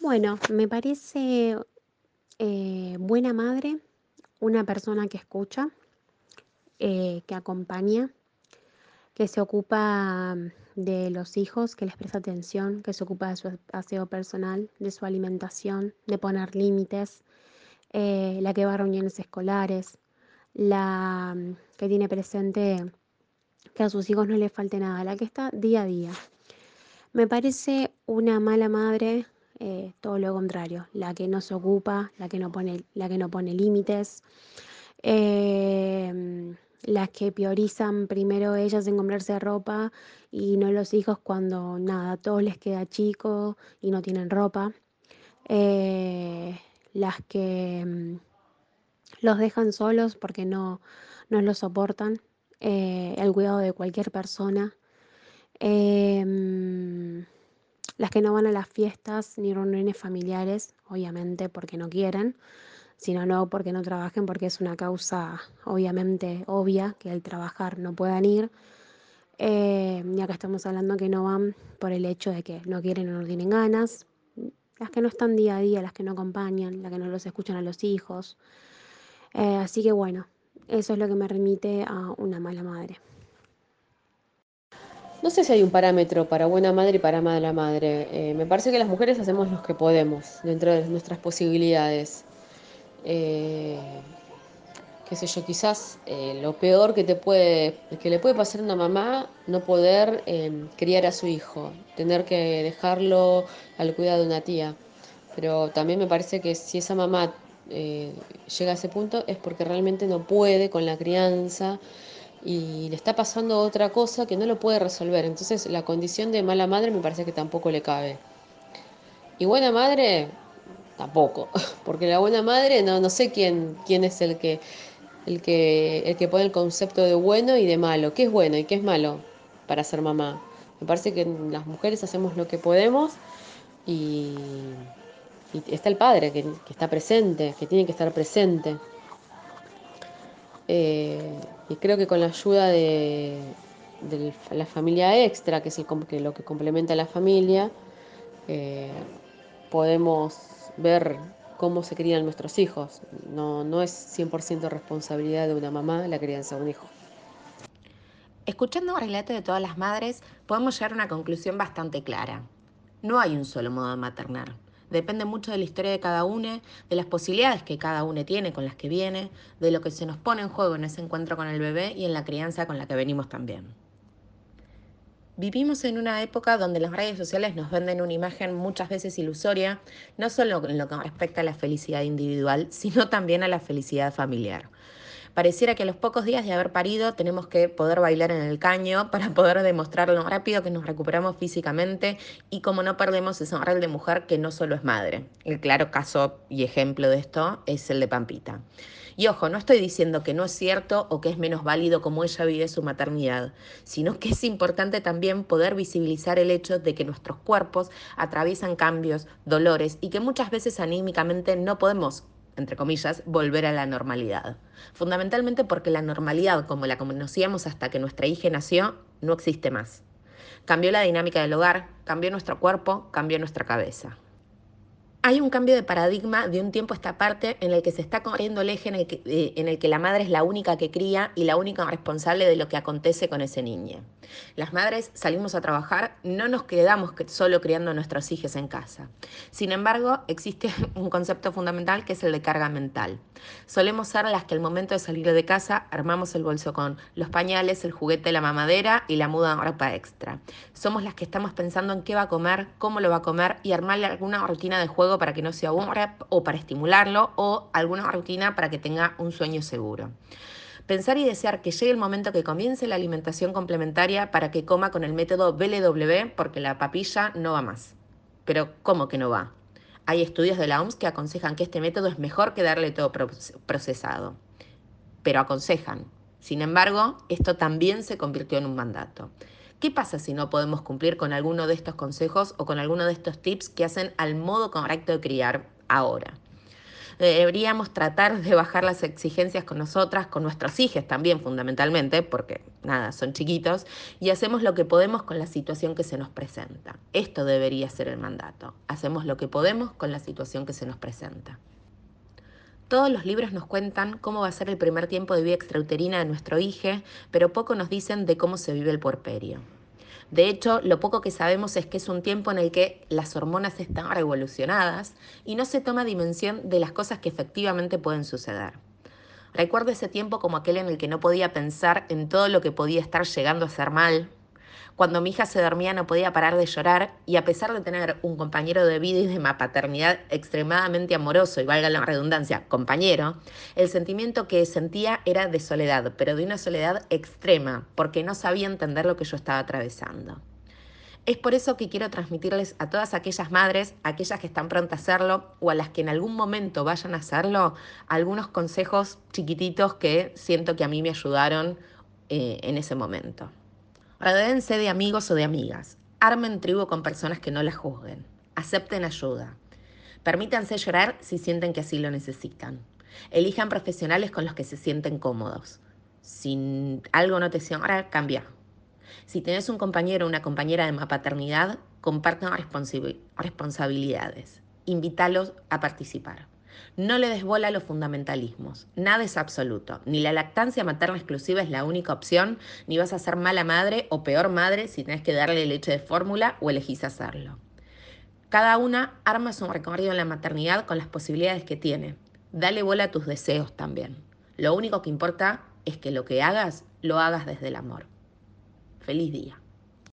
Bueno, me parece eh, buena madre una persona que escucha, eh, que acompaña, que se ocupa de los hijos, que les presta atención, que se ocupa de su aseo personal, de su alimentación, de poner límites, la que va a reuniones escolares, la mm, que tiene presente que a sus hijos no les falte nada, la que está día a día. Me parece una mala madre eh, todo lo contrario, la que no se ocupa, la que no pone, la que no pone límites, em, las que priorizan primero ellas en comprarse ropa y no los hijos cuando nada, todos les queda chico y no tienen ropa. Eh, las que mm, los dejan solos porque no, no los soportan. Eh, el cuidado de cualquier persona. Em, las que no van a las fiestas ni reuniones familiares, obviamente porque no quieren, sino no porque no trabajen, porque es una causa obviamente obvia que al trabajar no puedan ir. Eh, y acá estamos hablando que no van por el hecho de que no quieren o no tienen ganas. Las que no están día a día, las que no acompañan, las que no los escuchan a los hijos. Eh, así que bueno, eso es lo que me remite a una mala madre. No sé si hay un parámetro para buena madre y para mala madre. Eh, me parece que las mujeres hacemos lo que podemos dentro de nuestras posibilidades. Eh, qué sé yo, quizás eh, lo peor que te puede, que le puede pasar a una mamá, no poder criar a su hijo, tener que dejarlo al cuidado de una tía. Pero también me parece que si esa mamá llega a ese punto es porque realmente no puede con la crianza y le está pasando otra cosa que no lo puede resolver. Entonces la condición de mala madre me parece que tampoco le cabe. Y buena madre, tampoco, porque la buena madre no, no sé quién, quién es el que, el, que, el que pone el concepto de bueno y de malo. ¿Qué es bueno y qué es malo para ser mamá? Me parece que las mujeres hacemos lo que podemos y, está el padre que está presente, que tiene que estar presente. Eh, y creo que con la ayuda de, la familia extra, que es lo que complementa a la familia, eh, podemos ver cómo se crían nuestros hijos. No, no es 100% responsabilidad de una mamá la crianza de un hijo. Escuchando el relato de todas las madres, podemos llegar a una conclusión bastante clara. No hay un solo modo de maternar. Depende mucho de la historia de cada uno, de las posibilidades que cada uno tiene con las que viene, de lo que se nos pone en juego en ese encuentro con el bebé y en la crianza con la que venimos también. Vivimos en una época donde las redes sociales nos venden una imagen muchas veces ilusoria, no solo en lo que respecta a la felicidad individual, sino también a la felicidad familiar. Pareciera que a los pocos días de haber parido tenemos que poder bailar en el caño para poder demostrar lo rápido que nos recuperamos físicamente y cómo no perdemos ese rol de mujer que no solo es madre. El claro caso y ejemplo de esto es el de Pampita. Y ojo, no estoy diciendo que no es cierto o que es menos válido como ella vive su maternidad, sino que es importante también poder visibilizar el hecho de que nuestros cuerpos atraviesan cambios, dolores y que muchas veces anímicamente no podemos entre comillas, volver a la normalidad. Fundamentalmente porque la normalidad, como la conocíamos hasta que nuestra hija nació, no existe más. Cambió la dinámica del hogar, cambió nuestro cuerpo, cambió nuestra cabeza hay un cambio de paradigma de un tiempo a esta parte en el que se está corriendo el eje en el que, eh, en el que la madre es la única que cría y la única responsable de lo que acontece con ese niño. Las madres salimos a trabajar, no nos quedamos solo criando a nuestros hijos en casa. Sin embargo, existe un concepto fundamental que es el de carga mental. Solemos ser las que al momento de salir de casa armamos el bolso con los pañales, el juguete, la mamadera y la muda de ropa extra. Somos las que estamos pensando en qué va a comer, cómo lo va a comer y armarle alguna rutina de juego para que no se aburra o para estimularlo o alguna rutina para que tenga un sueño seguro. Pensar y desear que llegue el momento que comience la alimentación complementaria para que coma con el método BLW porque la papilla no va más. Pero ¿cómo que no va? Hay estudios de la OMS que aconsejan que este método es mejor que darle todo procesado. Pero aconsejan. Sin embargo, esto también se convirtió en un mandato. ¿Qué pasa si no podemos cumplir con alguno de estos consejos o con alguno de estos tips que hacen al modo correcto de criar ahora? Deberíamos tratar de bajar las exigencias con nosotras, con nuestros hijos también fundamentalmente, porque nada, son chiquitos, y hacemos lo que podemos con la situación que se nos presenta. Esto debería ser el mandato. Hacemos lo que podemos con la situación que se nos presenta. Todos los libros nos cuentan cómo va a ser el primer tiempo de vida extrauterina de nuestro hijo, pero poco nos dicen de cómo se vive el puerperio. De hecho, lo poco que sabemos es que es un tiempo en el que las hormonas están revolucionadas y no se toma dimensión de las cosas que efectivamente pueden suceder. Recuerdo ese tiempo como aquel en el que no podía pensar en todo lo que podía estar llegando a ser mal, Cuando mi hija se dormía no podía parar de llorar y a pesar de tener un compañero de vida y de paternidad extremadamente amoroso y valga la redundancia, compañero, el sentimiento que sentía era de soledad, pero de una soledad extrema, porque no sabía entender lo que yo estaba atravesando. Es por eso que quiero transmitirles a todas aquellas madres, aquellas que están prontas a hacerlo o a las que en algún momento vayan a hacerlo, algunos consejos chiquititos que siento que a mí me ayudaron eh, en ese momento. Rodéense de amigos o de amigas. Armen tribu con personas que no las juzguen. Acepten ayuda. Permítanse llorar si sienten que así lo necesitan. Elijan profesionales con los que se sienten cómodos. Si algo no te siembra, cambia. Si tienes un compañero o una compañera de paternidad, compartan responsabilidades. Invítalos a participar. No le des bola a los fundamentalismos. Nada es absoluto. Ni la lactancia materna exclusiva es la única opción, ni vas a ser mala madre o peor madre si tenés que darle leche de fórmula o elegís hacerlo. Cada una arma su recorrido en la maternidad con las posibilidades que tiene. Dale bola a tus deseos también. Lo único que importa es que lo que hagas, lo hagas desde el amor. Feliz día.